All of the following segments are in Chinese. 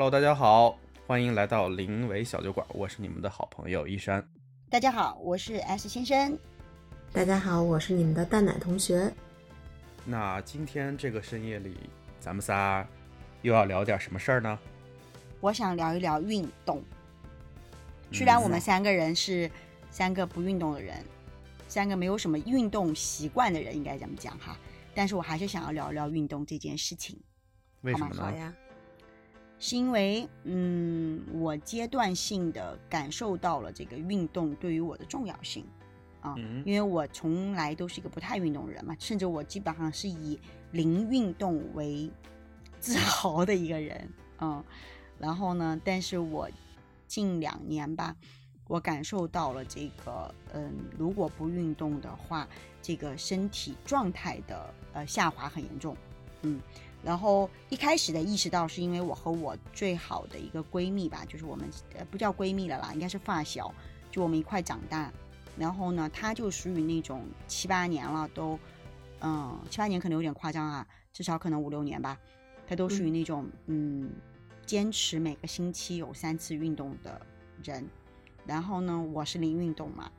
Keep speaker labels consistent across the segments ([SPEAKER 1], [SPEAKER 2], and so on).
[SPEAKER 1] Hello，大家好，欢迎来到林维小酒馆，我是你们的好朋友一山。
[SPEAKER 2] 大家好，我是 S 先生。
[SPEAKER 3] 大家好，我是你们的蛋奶同学。
[SPEAKER 1] 那今天这个深夜里，咱们仨又要聊点什么事儿呢？
[SPEAKER 2] 我想聊一聊运动。虽然我们三个人是三个不运动的人，三个没有什么运动习惯的人，应该怎么讲哈。但是我还是想要聊聊运动这件事情。
[SPEAKER 1] 为什么呢？
[SPEAKER 3] 好呀。
[SPEAKER 2] 是因为，嗯，我阶段性的感受到了这个运动对于我的重要性，啊，因为我从来都是一个不太运动的人嘛，甚至我基本上是以零运动为自豪的一个人，嗯，然后呢，但是我近两年吧，我感受到了这个，嗯，如果不运动的话，这个身体状态的呃下滑很严重，嗯。然后一开始的意识到是因为我和我最好的一个闺蜜吧，就是我们呃不叫闺蜜了啦，应该是发小，就我们一块长大。然后呢，她就属于那种七八年了都，嗯，七八年可能有点夸张啊，至少可能五六年吧，她都属于那种嗯，坚持每个星期有三次运动的人。然后呢，我是零运动嘛，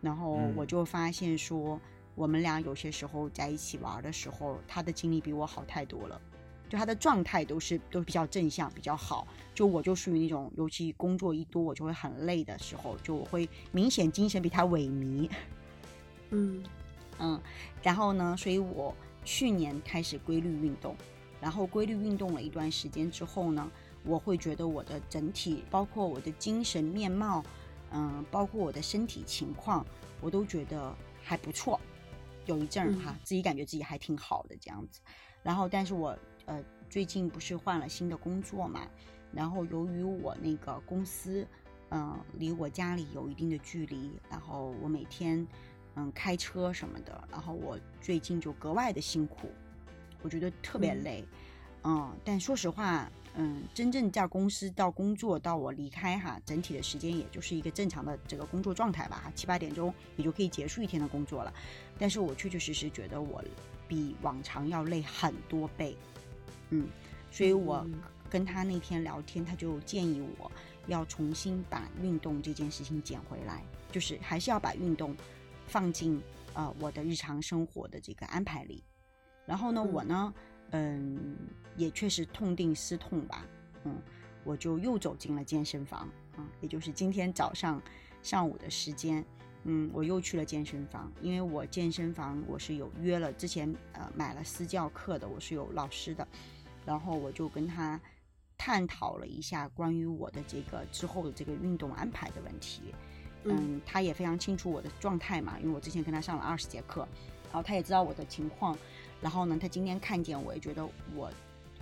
[SPEAKER 2] 然后我就发现说，我们俩有些时候在一起玩的时候，他的精力比我好太多了。就他的状态都是都比较正向，比较好。就我就属于那种，尤其工作一多，我就会很累的时候，就我会明显精神比他萎靡。
[SPEAKER 3] 嗯
[SPEAKER 2] 嗯，然后呢，所以我去年开始规律运动，然后规律运动了一段时间之后呢，我会觉得我的整体，包括我的精神面貌，嗯，包括我的身体情况，我都觉得还不错。有一阵儿哈，自己感觉自己还挺好的这样子。然后，但是我。呃，最近不是换了新的工作嘛，然后由于我那个公司，嗯，离我家里有一定的距离，然后我每天，嗯，开车什么的，然后我最近就格外的辛苦，我觉得特别累，嗯，但说实话，嗯，真正在公司到工作到我离开哈，整体的时间也就是一个正常的这个工作状态吧，七八点钟也就可以结束一天的工作了，但是我确确实实觉得我比往常要累很多倍。嗯，所以我跟他那天聊天，他就建议我要重新把运动这件事情捡回来，就是还是要把运动放进呃我的日常生活的这个安排里。然后呢，我呢，嗯，也确实痛定思痛吧，嗯，我就又走进了健身房啊，也就是今天早上上午的时间，嗯，我又去了健身房，因为我健身房我是有约了，之前呃买了私教课的，我是有老师的。然后我就跟他探讨了一下关于我的这个之后的这个运动安排的问题，嗯，他也非常清楚我的状态嘛，因为我之前跟他上了二十节课，然后他也知道我的情况，然后呢，他今天看见我也觉得我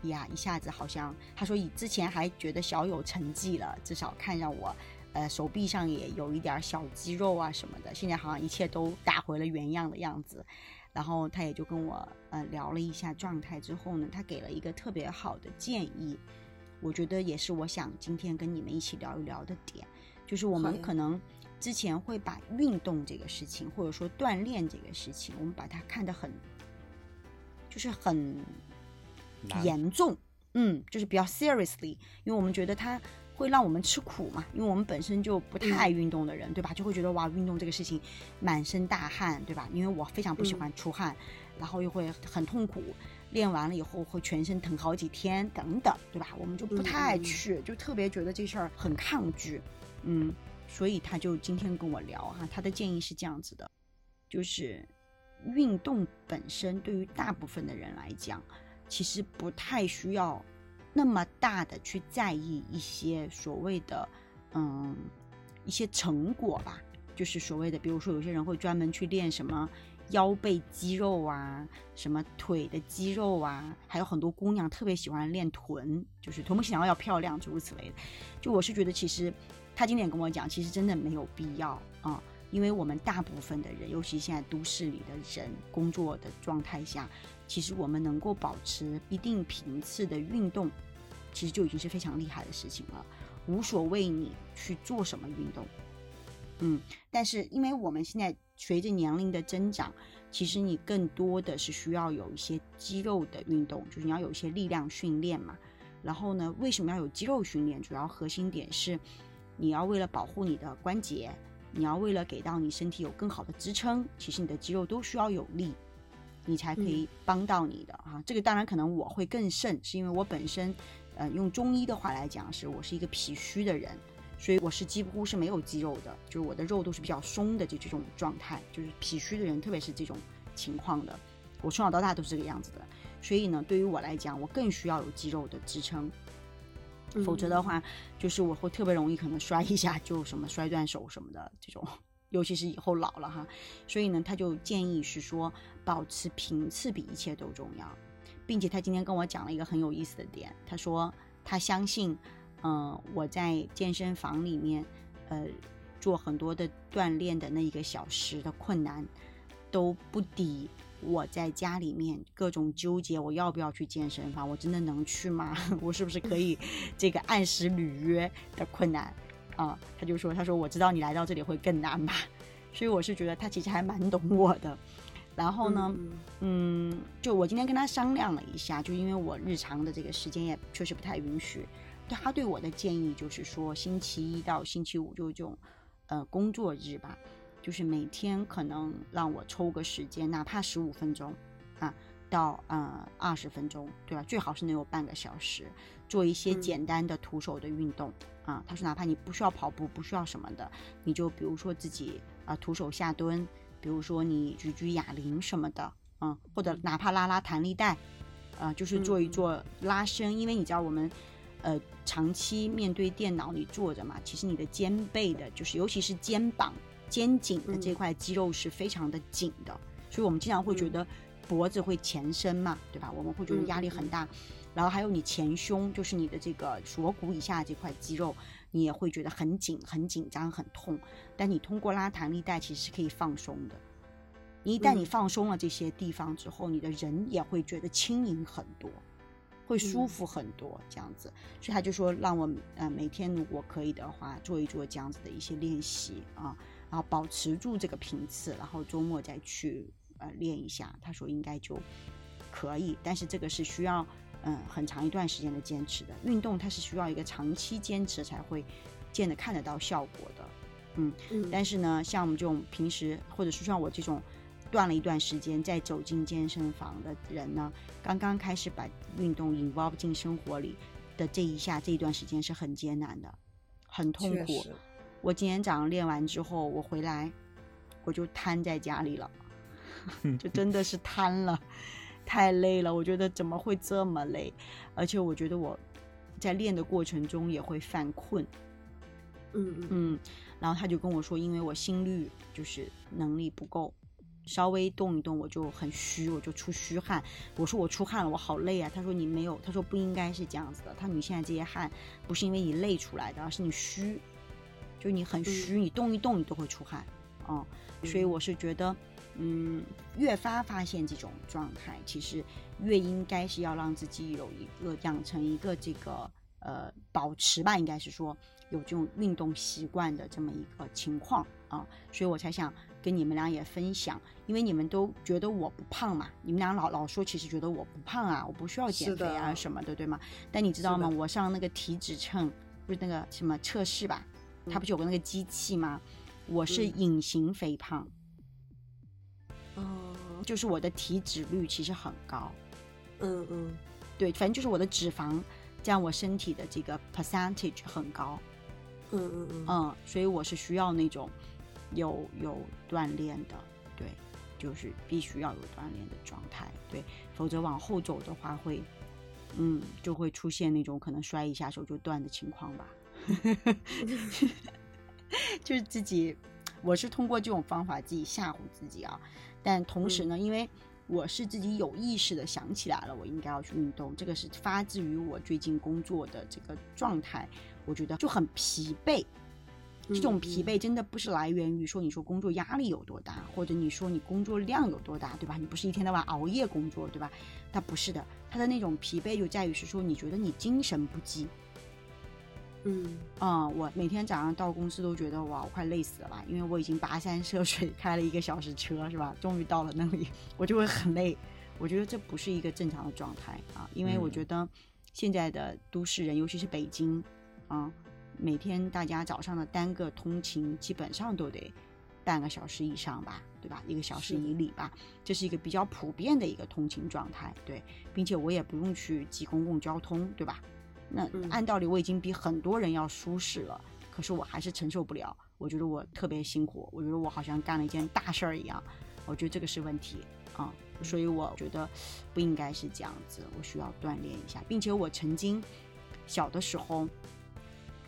[SPEAKER 2] 呀一下子好像，他说以之前还觉得小有成绩了，至少看上我，呃，手臂上也有一点小肌肉啊什么的，现在好像一切都打回了原样的样子。然后他也就跟我呃聊了一下状态之后呢，他给了一个特别好的建议，我觉得也是我想今天跟你们一起聊一聊的点，就是我们可能之前会把运动这个事情，或者说锻炼这个事情，我们把它看得很，就是很严重，嗯，就是比较 seriously，因为我们觉得它。会让我们吃苦嘛？因为我们本身就不太爱运动的人，对吧？就会觉得哇，运动这个事情满身大汗，对吧？因为我非常不喜欢出汗，然后又会很痛苦，练完了以后会全身疼好几天等等，对吧？我们就不太爱去，就特别觉得这事儿很抗拒，嗯，所以他就今天跟我聊哈，他的建议是这样子的，就是运动本身对于大部分的人来讲，其实不太需要。那么大的去在意一些所谓的，嗯，一些成果吧，就是所谓的，比如说有些人会专门去练什么腰背肌肉啊，什么腿的肌肉啊，还有很多姑娘特别喜欢练臀，就是臀部线条要漂亮，诸如此类的。就我是觉得，其实他今天跟我讲，其实真的没有必要啊，因为我们大部分的人，尤其现在都市里的人工作的状态下。其实我们能够保持一定频次的运动，其实就已经是非常厉害的事情了。无所谓你去做什么运动，嗯，但是因为我们现在随着年龄的增长，其实你更多的是需要有一些肌肉的运动，就是你要有一些力量训练嘛。然后呢，为什么要有肌肉训练？主要核心点是，你要为了保护你的关节，你要为了给到你身体有更好的支撑，其实你的肌肉都需要有力，你才可以帮到你的啊。这个当然可能我会更甚，是因为我本身，呃，用中医的话来讲，是我是一个脾虚的人，所以我是几乎是没有肌肉的，就是我的肉都是比较松的，就这种状态，就是脾虚的人，特别是这种情况的，我从小到大都是这个样子的。所以呢，对于我来讲，我更需要有肌肉的支撑，否则的话，就是我会特别容易可能摔一下就什么摔断手什么的这种，尤其是以后老了哈。所以呢，他就建议是说，保持频次比一切都重要，并且他今天跟我讲了一个很有意思的点，他说他相信，嗯，我在健身房里面，呃，做很多的锻炼的那一个小时的困难，都不抵。我在家里面各种纠结，我要不要去健身房？我真的能去吗？我是不是可以 这个按时履约的困难啊？他就说：“他说我知道你来到这里会更难吧。”所以我是觉得他其实还蛮懂我的。然后呢，嗯，就我今天跟他商量了一下，就因为我日常的这个时间也确实不太允许，他对我的建议就是说，星期一到星期五就这种呃工作日吧。就是每天可能让我抽个时间，哪怕十五分钟，啊，到呃二十分钟，对吧？最好是能有半个小时，做一些简单的徒手的运动啊。他说，哪怕你不需要跑步，不需要什么的，你就比如说自己啊徒手下蹲，比如说你举举哑铃什么的，嗯，或者哪怕拉拉弹力带，啊，就是做一做拉伸。因为你知道我们，呃，长期面对电脑你坐着嘛，其实你的肩背的，就是尤其是肩膀。肩颈的这块肌肉是非常的紧的，所以我们经常会觉得脖子会前伸嘛，对吧？我们会觉得压力很大。然后还有你前胸，就是你的这个锁骨以下这块肌肉，你也会觉得很紧、很紧张、很痛。但你通过拉弹力带，其实是可以放松的。一旦你放松了这些地方之后，你的人也会觉得轻盈很多，会舒服很多，这样子。所以他就说让我呃每天如果可以的话，做一做这样子的一些练习啊。然后保持住这个频次，然后周末再去呃练一下。他说应该就可以，但是这个是需要嗯很长一段时间的坚持的。运动它是需要一个长期坚持才会见得看得到效果的。嗯，但是呢，像我们这种平时或者是像我这种断了一段时间再走进健身房的人呢，刚刚开始把运动 involve 进生活里的这一下这一段时间是很艰难的，很痛苦。我今天早上练完之后，我回来，我就瘫在家里了，就真的是瘫了，太累了。我觉得怎么会这么累？而且我觉得我在练的过程中也会犯困。
[SPEAKER 3] 嗯嗯
[SPEAKER 2] 嗯。然后他就跟我说，因为我心率就是能力不够，稍微动一动我就很虚，我就出虚汗。我说我出汗了，我好累啊。他说你没有，他说不应该是这样子的。他说你现在这些汗不是因为你累出来的，而是你虚。就你很虚，你动一动你都会出汗，哦，所以我是觉得，嗯，越发发现这种状态，其实越应该是要让自己有一个养成一个这个呃保持吧，应该是说有这种运动习惯的这么一个情况啊，所以我才想跟你们俩也分享，因为你们都觉得我不胖嘛，你们俩老老说其实觉得我不胖啊，我不需要减肥啊什么的，对吗？但你知道吗？我上那个体脂秤，不是那个什么测试吧？它不是有个那个机器吗？我是隐形肥胖，
[SPEAKER 3] 哦，
[SPEAKER 2] 就是我的体脂率其实很高，
[SPEAKER 3] 嗯嗯，
[SPEAKER 2] 对，反正就是我的脂肪占我身体的这个 percentage 很高，
[SPEAKER 3] 嗯嗯嗯，
[SPEAKER 2] 嗯，所以我是需要那种有有锻炼的，对，就是必须要有锻炼的状态，对，否则往后走的话会，嗯，就会出现那种可能摔一下手就断的情况吧。就是自己，我是通过这种方法自己吓唬自己啊。但同时呢，因为我是自己有意识的想起来了，我应该要去运动。这个是发自于我最近工作的这个状态，我觉得就很疲惫。这种疲惫真的不是来源于说你说工作压力有多大，或者你说你工作量有多大，对吧？你不是一天到晚熬夜工作，对吧？它不是的，它的那种疲惫就在于是说你觉得你精神不济。
[SPEAKER 3] 嗯
[SPEAKER 2] 啊，我每天早上到公司都觉得哇，我快累死了吧，因为我已经跋山涉水开了一个小时车，是吧？终于到了那里，我就会很累。我觉得这不是一个正常的状态啊，因为我觉得现在的都市人，尤其是北京，啊，每天大家早上的单个通勤基本上都得半个小时以上吧，对吧？一个小时以里吧，这是一个比较普遍的一个通勤状态，对，并且我也不用去挤公共交通，对吧？那
[SPEAKER 3] 嗯
[SPEAKER 2] 按道理我已经比很多人要舒适了，可是我还是承受不了，我觉得我特别辛苦，我觉得我好像干了一件大事儿一样，我觉得这个是问题啊、所以我觉得不应该是这样子，我需要锻炼一下，并且我曾经小的时候，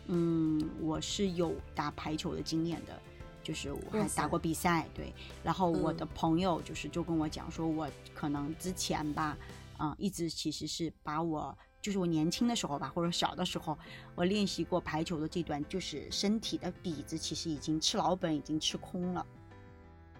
[SPEAKER 2] 嗯，我是有打排球的经验的，就是我还打过比赛，对。然后我
[SPEAKER 3] 嗯
[SPEAKER 2] 的朋友就是就跟我讲说，我可能之前吧，嗯，一直其实是把我。就是我年轻的时候吧，或者小的时候，我练习过排球的这段，就是身体的底子其实已经吃老本，已经吃空了。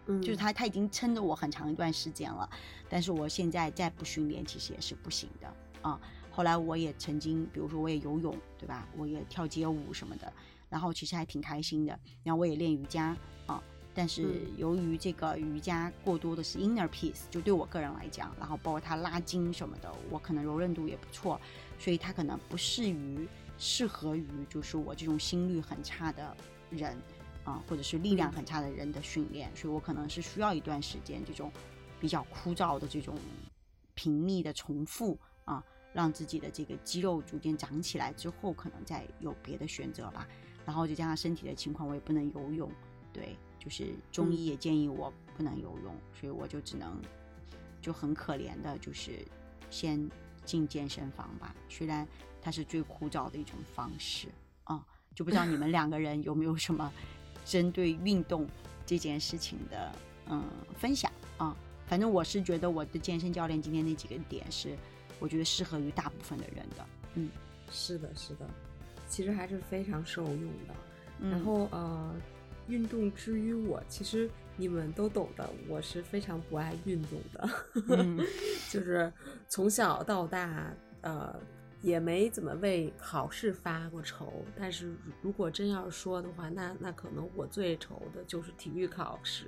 [SPEAKER 3] 嗯，
[SPEAKER 2] 就是他他已经撑着我很长一段时间了，但是我现在再不训练，其实也是不行的啊。后来我也曾经，比如说我也游泳，对吧？我也跳街舞什么的，然后其实还挺开心的。然后我也练瑜伽啊，但是
[SPEAKER 3] 嗯
[SPEAKER 2] 由于这个瑜伽过多的是 inner peace，就对我个人来讲，然后包括它拉筋什么的，我可能柔韧度也不错，所以它可能不适于适合于就是我这种心率很差的人。啊，或者是力量很差的人的训练，所以我可能是需要一段时间这种比较枯燥的这种频密的重复啊，让自己的这个肌肉逐渐长起来之后，可能再有别的选择吧。然后再加上身体的情况，我也不能游泳，对，就是中医也建议我不能游泳，所以我就只能就很可怜的，就是先进健身房吧。虽然它是最枯燥的一种方式啊，就不知道你们两个人有没有什么针对运动这件事情的嗯分享啊？反正我是觉得我的健身教练今天那几个点是，我觉得适合于大部分的人的。嗯，
[SPEAKER 3] 是的，是的，其实还是非常受用的。
[SPEAKER 2] 嗯
[SPEAKER 3] 然后呃，运动之于我，其实你们都懂的，我是非常不爱运动的，
[SPEAKER 2] 嗯
[SPEAKER 3] 就是从小到大，呃，也没怎么为考试发过愁。但是如如果真要是说的话，那那可能我最愁的就是体育考试，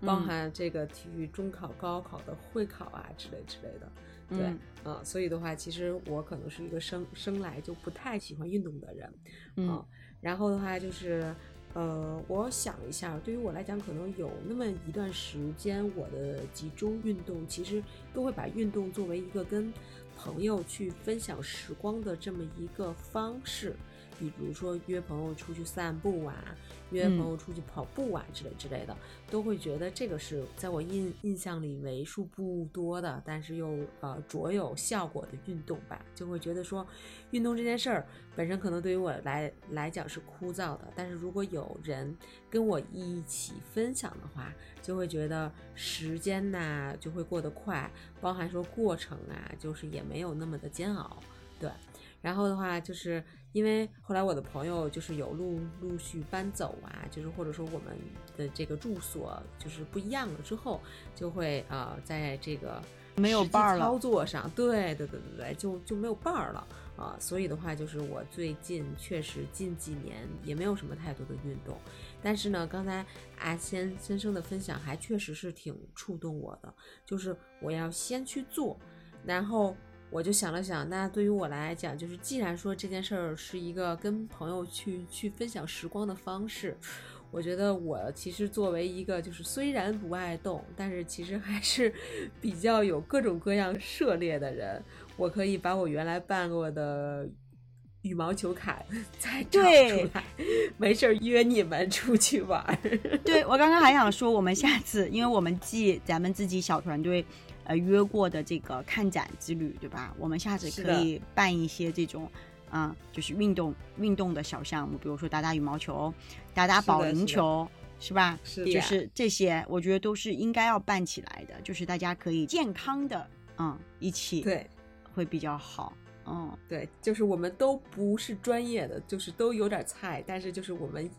[SPEAKER 3] 包
[SPEAKER 2] 嗯
[SPEAKER 3] 含这个体育中考、高考的会考啊之类之类的。对，
[SPEAKER 2] 嗯
[SPEAKER 3] 啊、所以的话，其实我可能是一个生生来就不太喜欢运动的人，
[SPEAKER 2] 嗯
[SPEAKER 3] 啊然后的话就是，呃，我想一下，对于我来讲，可能有那么一段时间，我的集中运动其实都会把运动作为一个跟朋友去分享时光的这么一个方式，比如说约朋友出去散步啊，约朋友出去跑步啊、之类之类的，都会觉得这个是在我印印象里为数不多的，但是又呃卓有效果的运动吧，就会觉得说，运动这件事儿本身可能对于我来来讲是枯燥的，但是如果有人跟我一起分享的话，就会觉得时间呐就会过得快，包含说过程啊，就是也没有那么的煎熬，对。然后的话，就是因为后来我的朋友就是有陆陆续搬走啊，就是或者说我们的这个住所就是不一样了之后，就会呃在这个
[SPEAKER 2] 没有伴儿了
[SPEAKER 3] 操作上，对对对对对，就就没有伴儿了啊、所以的话，就是我最近确实近几年也没有什么太多的运动，但是呢，刚才阿先先生的分享还确实是挺触动我的，就是我要先去做，然后我就想了想，那对于我来讲，就是既然说这件事儿是一个跟朋友去去分享时光的方式，我觉得我其实作为一个就是虽然不爱动，但是其实还是 比较有各种各样涉猎的人，我可以把我原来办过的。羽毛球卡 再找出来，没事儿约你们出去玩儿。
[SPEAKER 2] 对我刚刚还想说，我们下次，因为我们记咱们自己小团队呃约过的这个看展之旅，对吧？我们下次可以办一些这种。啊、就是运动运动的小项目，比如说打打羽毛球、打打保龄球，是吧？
[SPEAKER 3] 是的
[SPEAKER 2] 就是这些，我觉得都是应该要办起来的，就是大家可以健康的，嗯，一起
[SPEAKER 3] 对
[SPEAKER 2] 会比较好，嗯，
[SPEAKER 3] 对，就是我们都不是专业的，就是都有点菜，但是就是我们，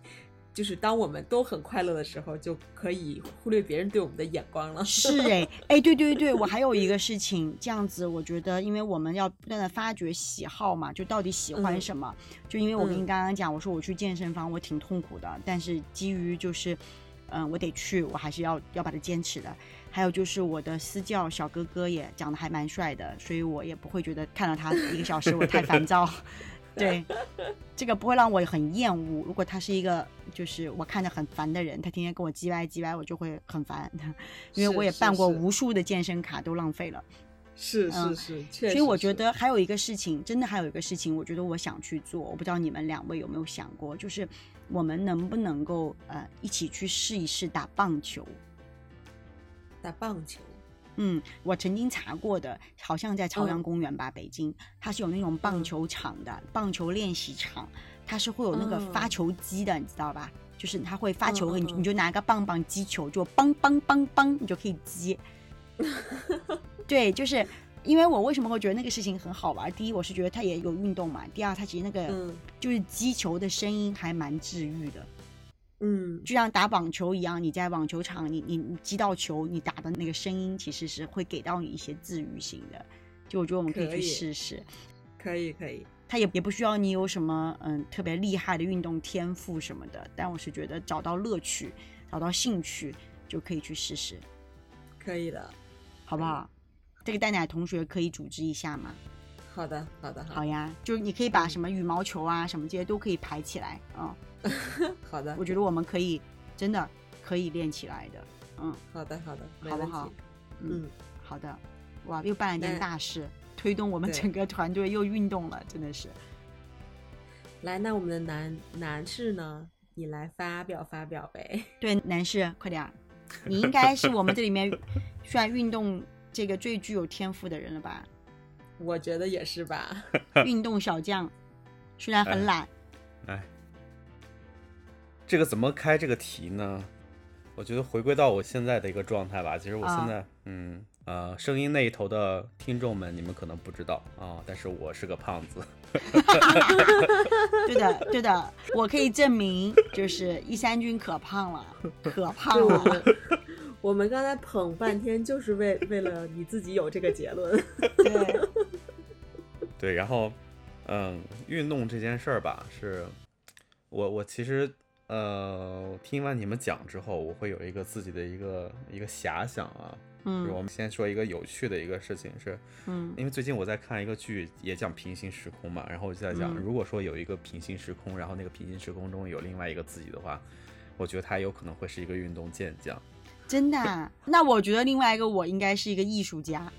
[SPEAKER 3] 就是当我们都很快乐的时候，就可以忽略别人对我们的眼光了。
[SPEAKER 2] 是哎，哎，对对对，我还有一个事情，这样子，我觉得，因为我们要不断的发掘喜好嘛，就到底喜欢
[SPEAKER 3] 嗯
[SPEAKER 2] 什么。就因为我跟你
[SPEAKER 3] 嗯
[SPEAKER 2] 刚刚讲，我说我去健身房，我挺痛苦的，但是基于就是，嗯，我得去，我还是要要把它坚持的。还有就是我的私教小哥哥也长得还蛮帅的，所以我也不会觉得看到他一个小时我太烦躁。对，这个不会让我很厌恶。如果他是一个就是我看着很烦的人，他天天跟我叽歪叽歪，我就会很烦。因为我也办过无数的健身卡，都浪费了。
[SPEAKER 3] 是是是，
[SPEAKER 2] 所以我觉得还有一个事情，真的还有一个事情，我觉得我想去做。我不知道你们两位有没有想过，就是我们能不能够呃一起去试一试打棒球？
[SPEAKER 3] 打棒球？
[SPEAKER 2] 嗯，我曾经查过的，好像在朝阳公园吧，北京，它是有那种棒球场的，棒球练习场，它是会有那个发球机的，你知道吧？就是它会发球，你你就拿个棒棒击球，就梆梆梆梆，你就可以击。对，就是因为我为什么会觉得那个事情很好玩？第一，我是觉得它也有运动嘛；第二，它其实那个就是击球的声音还蛮治愈的。
[SPEAKER 3] 嗯，
[SPEAKER 2] 就像打网球一样，你在网球场，你你你击到球，你打的那个声音其实是会给到你一些治愈性的。就我觉得我们可以去试试。
[SPEAKER 3] 可以可以。
[SPEAKER 2] 它也也不需要你有什么嗯特别厉害的运动天赋什么的，但我是觉得找到乐趣，找到兴趣就可以去试试。
[SPEAKER 3] 可以的，
[SPEAKER 2] 好不好？这个蛋奶同学可以组织一下吗？
[SPEAKER 3] 好的好的
[SPEAKER 2] 好呀，就是你可以把什么羽毛球啊什么这些都可以排起来啊。
[SPEAKER 3] 好的，
[SPEAKER 2] 我觉得我们可以真的可以练起来的，嗯，
[SPEAKER 3] 好的好的，
[SPEAKER 2] 好不好？
[SPEAKER 3] 嗯，
[SPEAKER 2] 好的，哇，又办了件大事，推动我们整个团队又运动了，真的是。
[SPEAKER 3] 来，那我们的男男士呢？你来发表发表呗。
[SPEAKER 2] 对，男士，快点，你应该是我们这里面 算运动这个最具有天赋的人了吧？
[SPEAKER 3] 我觉得也是吧。
[SPEAKER 2] 运动小将，虽然很懒，
[SPEAKER 1] 哎。这个怎么开这个题呢？我觉得回归到我现在的一个状态吧。其实我现在，嗯呃，声音那一头的听众们，你们可能不知道啊，但是我是个胖子。
[SPEAKER 2] 对的，对的，我可以证明，就是一三军可胖了，可胖了。
[SPEAKER 3] 我们刚才捧半天，就是为为了你自己有这个结论。
[SPEAKER 2] 对，
[SPEAKER 1] 对，然后，嗯，运动这件事儿吧，是我我其实。呃，听完你们讲之后，我会有一个自己的一个一个遐想啊。
[SPEAKER 2] 嗯，
[SPEAKER 1] 我们先说一个有趣的一个事情是，
[SPEAKER 2] 嗯，
[SPEAKER 1] 因为最近我在看一个剧，也讲平行时空嘛，然后我就在讲，如果说有一个平行时空，然后那个平行时空中有另外一个自己的话，我觉得他有可能会是一个运动健将。
[SPEAKER 2] 真的？那我觉得另外一个我应该是一个艺术家。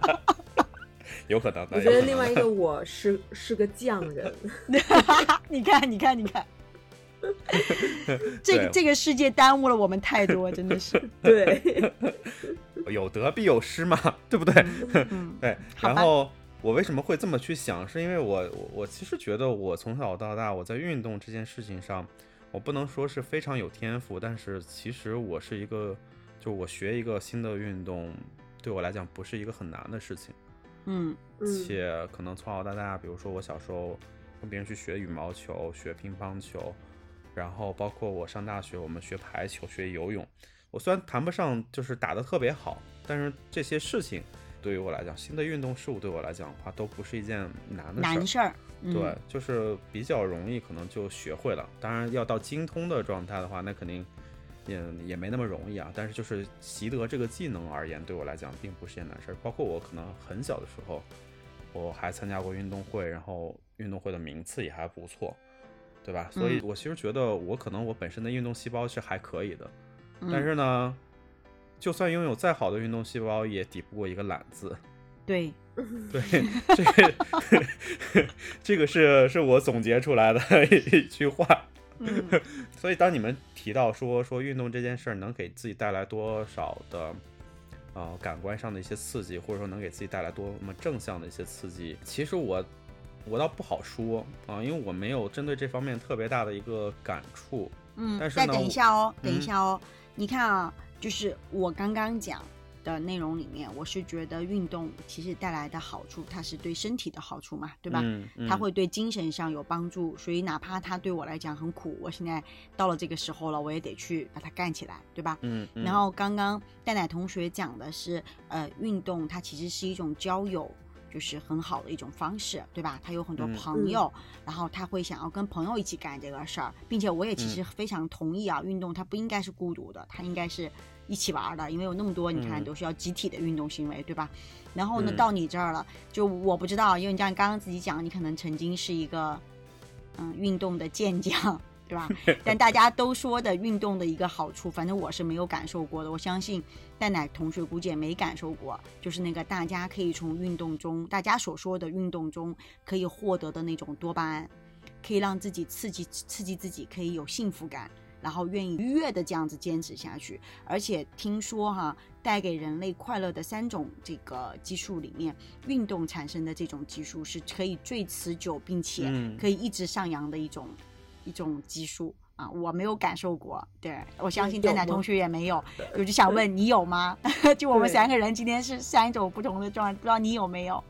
[SPEAKER 1] 有可能。
[SPEAKER 3] 我觉得另外一个我是是个匠人。
[SPEAKER 2] 你看，你看，你看。这个这个世界耽误了我们太多，真的是。
[SPEAKER 3] 对，
[SPEAKER 1] 有得必有失嘛，对不对？对。然后我为什么会这么去想？是因为我我其实觉得我从小到大我在运动这件事情上，我不能说是非常有天赋，但是其实我是一个，就我学一个新的运动，对我来讲不是一个很难的事情。
[SPEAKER 2] 嗯。
[SPEAKER 1] 且可能从小到大，比如说我小时候跟别人去学羽毛球、学乒乓球。然后包括我上大学，我们学排球、学游泳。我虽然谈不上就是打得特别好，但是这些事情对于我来讲，新的运动事物对我来讲的话，都不是一件难的
[SPEAKER 2] 难事儿。
[SPEAKER 1] 对，就是比较容易，可能就学会了。当然要到精通的状态的话，那肯定也也没那么容易啊。但是就是习得这个技能而言，对我来讲并不是件难事儿。包括我可能很小的时候，我还参加过运动会，然后运动会的名次也还不错。对吧？所以我其实觉得我可能我本身的运动细胞是还可以的，但是呢，就算拥有再好的运动细胞，也抵不过一个懒字。
[SPEAKER 2] 对，
[SPEAKER 1] 对，这个 这个是是我总结出来的一句话。所以当你们提到说说运动这件事儿能给自己带来多少的呃感官上的一些刺激，或者说能给自己带来多么正向的一些刺激，其实我。我倒不好说啊，因为我没有针对这方面特别大的一个感触。
[SPEAKER 2] 嗯，
[SPEAKER 1] 但是
[SPEAKER 2] 再等一下哦，等一下哦，你看啊，就是我刚刚讲的内容里面，我是觉得运动其实带来的好处，它是对身体的好处嘛，对吧？
[SPEAKER 1] 嗯嗯。
[SPEAKER 2] 它会对精神上有帮助，所以哪怕它对我来讲很苦，我现在到了这个时候了，我也得去把它干起来，对吧？
[SPEAKER 1] 嗯嗯。
[SPEAKER 2] 然后刚刚戴奶同学讲的是，呃，运动它其实是一种交友。就是很好的一种方式，对吧？他有很多
[SPEAKER 1] 嗯
[SPEAKER 2] 朋友，然后他会想要跟朋友一起干这个事儿，并且我也其实
[SPEAKER 1] 嗯
[SPEAKER 2] 非常同意啊，运动它不应该是孤独的，它应该是一起玩儿的，因为有那么多你看
[SPEAKER 1] 嗯
[SPEAKER 2] 都是要集体的运动行为，对吧？然后呢，
[SPEAKER 1] 嗯
[SPEAKER 2] 到你这儿了，就我不知道，因为你像刚刚自己讲，你可能曾经是一个嗯运动的健将。对吧？但大家都说的运动的一个好处，反正我是没有感受过的。我相信蛋奶同学估计也没感受过，就是那个大家可以从运动中，大家所说的运动中可以获得的那种多巴胺，可以让自己刺激刺激自己，可以有幸福感，然后愿意愉悦的这样子坚持下去。而且听说哈，带给人类快乐的三种这个激素里面，运动产生的这种激素是可以最持久，并且
[SPEAKER 1] 嗯
[SPEAKER 2] 可以一直上扬的一种。一种激素啊，我没有感受过，对我相信蛋蛋同学也没有，我就想问你有吗？就我们三个人今天是三种不同的状态，不知道你有没有？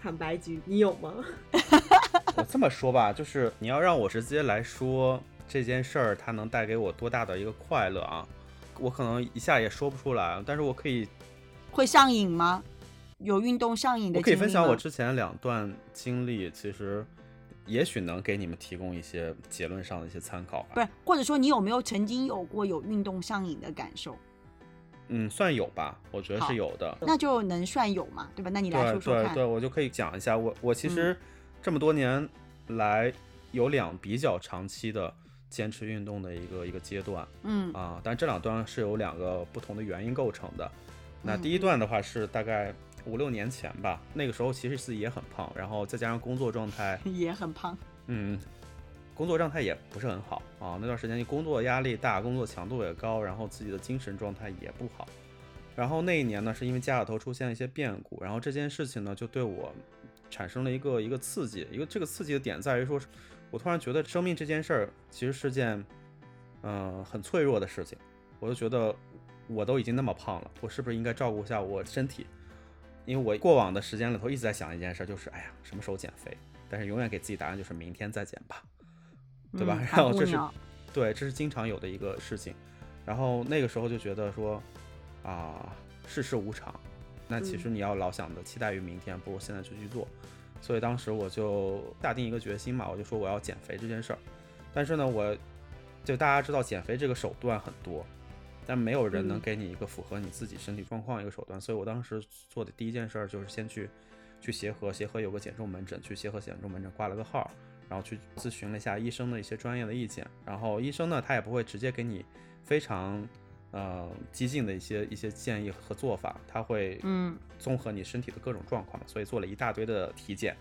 [SPEAKER 3] 坦白局，你有吗？
[SPEAKER 1] 我这么说吧，就是你要让我直接来说这件事儿，它能带给我多大的一个快乐啊，我可能一下也说不出来，但是我可以，
[SPEAKER 2] 会上瘾吗？有运动上瘾的
[SPEAKER 1] 我可以分享我之前两段经历，其实也许能给你们提供一些结论上的一些参考吧。
[SPEAKER 2] 不是，或者说你有没有曾经有过有运动上瘾的感受？
[SPEAKER 1] 嗯，算有吧，我觉得是有的。
[SPEAKER 2] 那就能算有嘛，对吧？那你来说说看。
[SPEAKER 1] 对对，我就可以讲一下，我我其
[SPEAKER 2] 嗯
[SPEAKER 1] 实这么多年来有两比较长期的坚持运动的一个一个阶段
[SPEAKER 2] 嗯
[SPEAKER 1] 啊，但这两段是由两个不同的原因构成的。那
[SPEAKER 2] 嗯
[SPEAKER 1] 第一段的话是大概五六年前吧，那个时候其实自己也很胖，然后再加上工作状态，
[SPEAKER 2] 也很胖。
[SPEAKER 1] 嗯，工作状态也不是很好啊。那段时间工作压力大，工作强度也高，然后自己的精神状态也不好。然后那一年呢，是因为家里头出现了一些变故，然后这件事情呢，就对我产生了一个一个刺激。一个这个刺激的点在于说，我突然觉得生命这件事儿其实是件，嗯、很脆弱的事情。我就觉得我都已经那么胖了，我是不是应该照顾一下我身体？因为我过往的时间里头一直在想一件事，就是哎呀，什么时候减肥？但是永远给自己答案就是明天再减吧，对吧？
[SPEAKER 2] 嗯
[SPEAKER 1] 然后这是对，这是经常有的一个事情。然后那个时候就觉得说，啊，世事无常，那其实你要老想着期待于明天，不如现在就去做。所以当时我就下定一个决心嘛，我就说我要减肥这件事儿。但是呢，我就大家知道减肥这个手段很多，但没有人能
[SPEAKER 3] 嗯
[SPEAKER 1] 给你一个符合你自己身体状况一个手段。所以我当时做的第一件事儿就是先去去协和，协和有个减重门诊，去协和减重门诊挂了个号，然后去咨询了一下医生的一些专业的意见。然后医生呢，他也不会直接给你非常呃激进的一些一些建议和做法，他会
[SPEAKER 2] 嗯
[SPEAKER 1] 综合你身体的各种状况嘛，所以做了一大堆的体检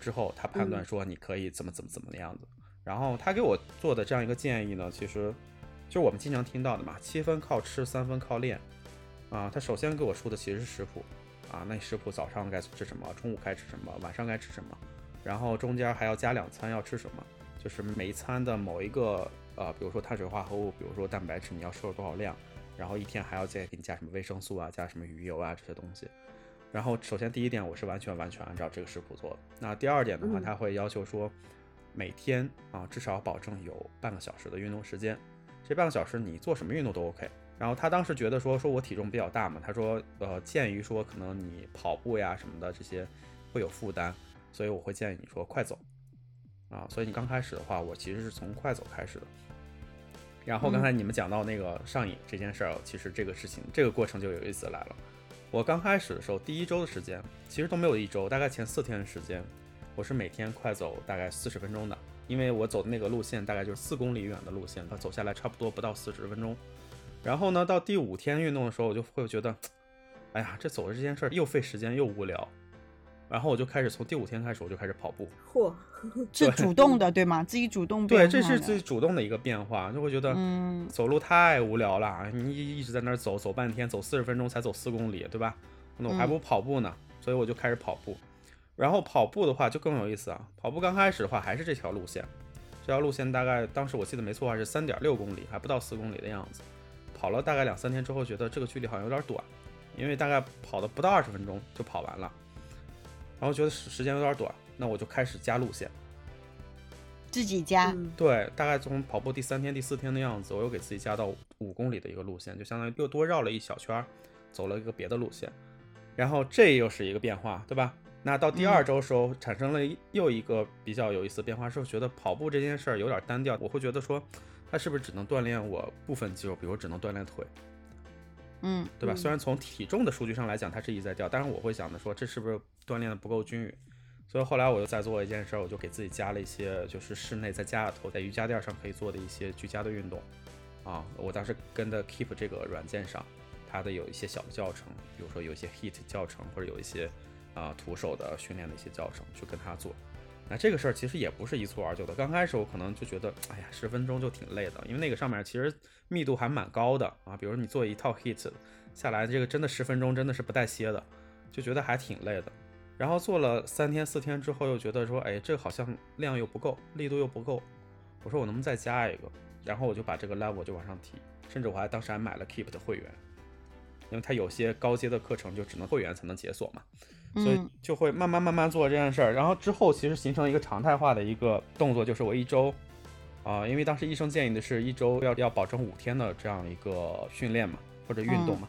[SPEAKER 1] 之后，他判断
[SPEAKER 3] 嗯
[SPEAKER 1] 说你可以怎么怎么怎么的样子。然后他给我做的这样一个建议呢，其实就是我们经常听到的嘛，七分靠吃，三分靠练。啊，他首先给我说的其实是食谱啊，那食谱早上该吃什么，中午该吃什么，晚上该吃什么，然后中间还要加两餐要吃什么，就是每一餐的某一个呃，比如说碳水化合物，比如说蛋白质，你要摄入多少量，然后一天还要再给你加什么维生素啊，加什么鱼油啊这些东西。然后首先第一点，我是完全完全按照这个食谱做的。那第二点的话，
[SPEAKER 3] 嗯
[SPEAKER 1] 他会要求说，每天啊至少保证有半个小时的运动时间。这半个小时你做什么运动都 OK。然后他当时觉得说说我体重比较大嘛，他说呃鉴于说可能你跑步呀什么的这些会有负担，所以我会建议你说快走啊。所以你刚开始的话，我其实是从快走开始的。然后刚才你们讲到那个上瘾这件事儿，其实这个事情这个过程就有意思来了。我刚开始的时候，第一周的时间其实都没有一周，大概前四天的时间，我是每天快走大概四十分钟的，因为我走的那个路线大概就是四公里远的路线，它走下来差不多不到四十分钟。然后呢，到第五天运动的时候，我就会觉得，哎呀，这走的这件事儿又费时间又无聊。然后我就开始从第五天开始，我就开始跑步。
[SPEAKER 3] 嚯，
[SPEAKER 2] 是主动的对吗？自己主动
[SPEAKER 1] 对，这是自己主动的一个变化，就会觉得，
[SPEAKER 2] 嗯
[SPEAKER 1] 走路太无聊了，你一一直在那儿走，走半天，走四十分钟才走四公里，对吧？那我还不如跑步呢，所以我就开始跑步。然后跑步的话就更有意思啊，跑步刚开始的话还是这条路线，这条路线大概当时我记得没错的话是三点六公里，还不到四公里的样子。跑了大概两三天之后，觉得这个距离好像有点短，因为大概跑的不到二十分钟就跑完了，然后觉得时时间有点短，那我就开始加路线。
[SPEAKER 2] 自己加，
[SPEAKER 3] 嗯
[SPEAKER 1] 对，大概从跑步第三天、第四天的样子，我又给自己加到五公里的一个路线，就相当于又多绕了一小圈儿，走了一个别的路线。然后这又是一个变化，对吧？那到第二周时候，产生了又一个比较有意思的变化，是觉得跑步这件事儿有点单调。我会觉得说，它是不是只能锻炼我部分肌肉，比如只能锻炼腿，
[SPEAKER 2] 嗯，
[SPEAKER 1] 对吧？
[SPEAKER 3] 嗯
[SPEAKER 1] 虽然从体重的数据上来讲，它是一直在掉，但是我会想着说，这是不是锻炼的不够均匀？所以后来我又在做一件事儿，我就给自己加了一些，就是室内在家里头在瑜伽垫上可以做的一些居家的运动。啊，我当时跟的 Keep 这个软件上，它的有一些小的教程，比如说有一些 Heat 教程，或者有一些啊徒手的训练的一些教程，去跟他做。那这个事儿其实也不是一蹴而就的。刚开始我可能就觉得，哎呀，十分钟就挺累的，因为那个上面其实密度还蛮高的啊。比如你做一套 HIT 下来，这个真的十分钟真的是不带歇的，就觉得还挺累的。然后做了三天四天之后，又觉得说，哎，这好像量又不够，力度又不够。我说我能不能再加一个？然后我就把这个 level 就往上提，甚至我还当时还买了 Keep 的会员，因为它有些高阶的课程就只能会员才能解锁嘛。所以
[SPEAKER 2] 嗯
[SPEAKER 1] 就会慢慢慢慢做这件事儿，然后之后其实形成一个常态化的一个动作，就是我一周，啊、因为当时医生建议的是一周要要保证五天的这样一个训练嘛，或者运动嘛，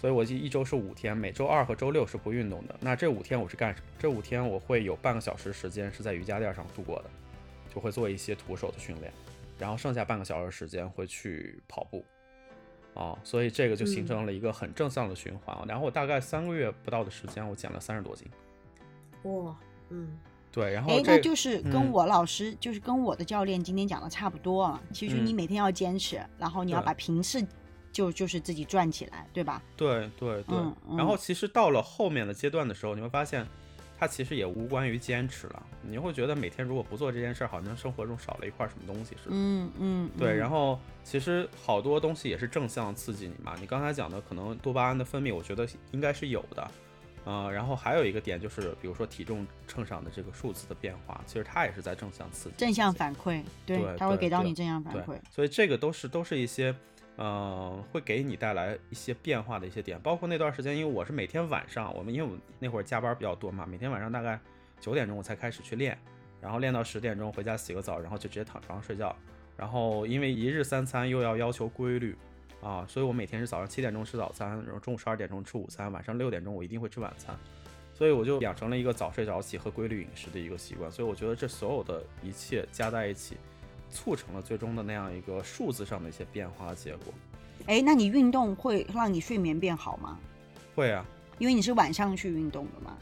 [SPEAKER 1] 所以我就一周是五天，每周二和周六是不运动的。那这五天我是干什么？这五天我会有半个小时时间是在瑜伽垫上度过的，就会做一些徒手的训练，然后剩下半个小时时间会去跑步。哦，所以这个就形
[SPEAKER 3] 嗯
[SPEAKER 1] 成了一个很正向的循环。然后我大概三个月不到的时间，我减了三十多斤。
[SPEAKER 3] 哇，嗯，
[SPEAKER 1] 对，然后
[SPEAKER 2] 哎，
[SPEAKER 1] 这
[SPEAKER 2] 那就是跟
[SPEAKER 1] 嗯
[SPEAKER 2] 我老师，就是跟我的教练今天讲的差不多啊。其实你
[SPEAKER 1] 嗯
[SPEAKER 2] 每天要坚持，然后你要把频次就就是自己转起来，对吧？
[SPEAKER 1] 对对对。
[SPEAKER 2] 嗯
[SPEAKER 1] 然后
[SPEAKER 2] 嗯
[SPEAKER 1] 其实到了后面的阶段的时候，你会发现，它其实也无关于坚持了。你会觉得每天如果不做这件事儿，好像生活中少了一块什么东西似的。
[SPEAKER 2] 嗯嗯，
[SPEAKER 1] 对，
[SPEAKER 2] 嗯
[SPEAKER 1] 然后其实好多东西也是正向刺激你嘛。你刚才讲的可能多巴胺的分泌，我觉得应该是有的。呃，然后还有一个点就是，比如说体重秤上的这个数字的变化，其实它也是在正向刺激。
[SPEAKER 2] 正向反馈，对，
[SPEAKER 1] 对
[SPEAKER 2] 他会给到你正向反馈。，
[SPEAKER 1] 所以这个都是都是一些，呃，会给你带来一些变化的一些点，包括那段时间，因为我是每天晚上，我们因为我那会儿加班比较多嘛，每天晚上大概九点钟我才开始去练，然后练到十点钟回家洗个澡，然后就直接躺床上睡觉，然后因为一日三餐又要要求规律。啊，所以我每天是早上七点钟吃早餐，然后中午十二点钟吃午餐，晚上六点钟我一定会吃晚餐，所以我就养成了一个早睡早起和规律饮食的一个习惯。所以我觉得这所有的一切加在一起，促成了最终的那样一个数字上的一些变化结果。
[SPEAKER 2] 哎，那你运动会让你睡眠变好吗？
[SPEAKER 1] 会啊，
[SPEAKER 2] 因为你是晚上去运动的嘛。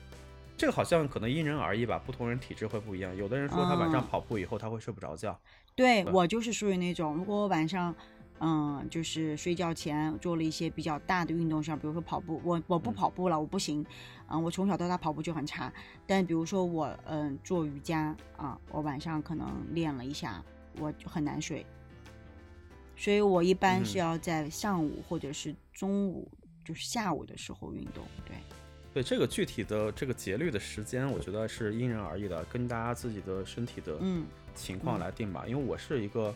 [SPEAKER 1] 这个好像可能因人而异吧，不同人体质会不一样。有的人说他晚上
[SPEAKER 2] 嗯
[SPEAKER 1] 跑步以后他会睡不着觉，对
[SPEAKER 2] 对我就是属于那种，如果我晚上，嗯，就是睡觉前做了一些比较大的运动上，比如说跑步，我我不
[SPEAKER 1] 嗯
[SPEAKER 2] 跑步了，我不行，嗯，我从小到大跑步就很差。但比如说我，嗯，做瑜伽啊，我晚上可能练了一下，我就很难睡，所以我一般是
[SPEAKER 1] 嗯
[SPEAKER 2] 要在上午或者是中午，就是下午的时候运动。对，
[SPEAKER 1] 对这个具体的这个节律的时间，我觉得是因人而异的，跟大家自己的身体的
[SPEAKER 2] 嗯
[SPEAKER 1] 情况
[SPEAKER 2] 嗯
[SPEAKER 1] 来定吧。因为我是一个，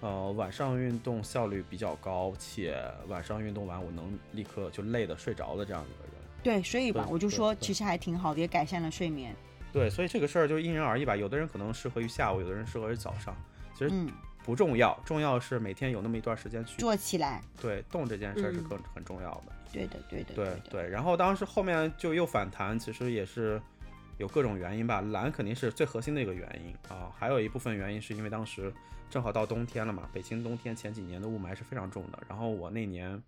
[SPEAKER 1] 呃，晚上运动效率比较高，且晚上运动完我能立刻就累的睡着的这样一个人。
[SPEAKER 2] 对，所以吧，我就说其实还挺好的，也改善了睡眠。
[SPEAKER 1] 对，所以这个事儿就因人而异吧。有的人可能适合于下午，有的人适合于早上，其实
[SPEAKER 2] 嗯，
[SPEAKER 1] 不重要，重要是每天有那么一段时间去
[SPEAKER 2] 做起来，
[SPEAKER 1] 对动这件事儿是
[SPEAKER 3] 嗯
[SPEAKER 1] 更很重要的。
[SPEAKER 2] 对的，对的，
[SPEAKER 1] 对
[SPEAKER 2] 的。
[SPEAKER 1] 对，然后当时后面就又反弹，其实也是有各种原因吧。懒肯定是最核心的一个原因啊，还有一部分原因是因为当时正好到冬天了嘛，北京冬天前几年的雾霾是非常重的。然后我那年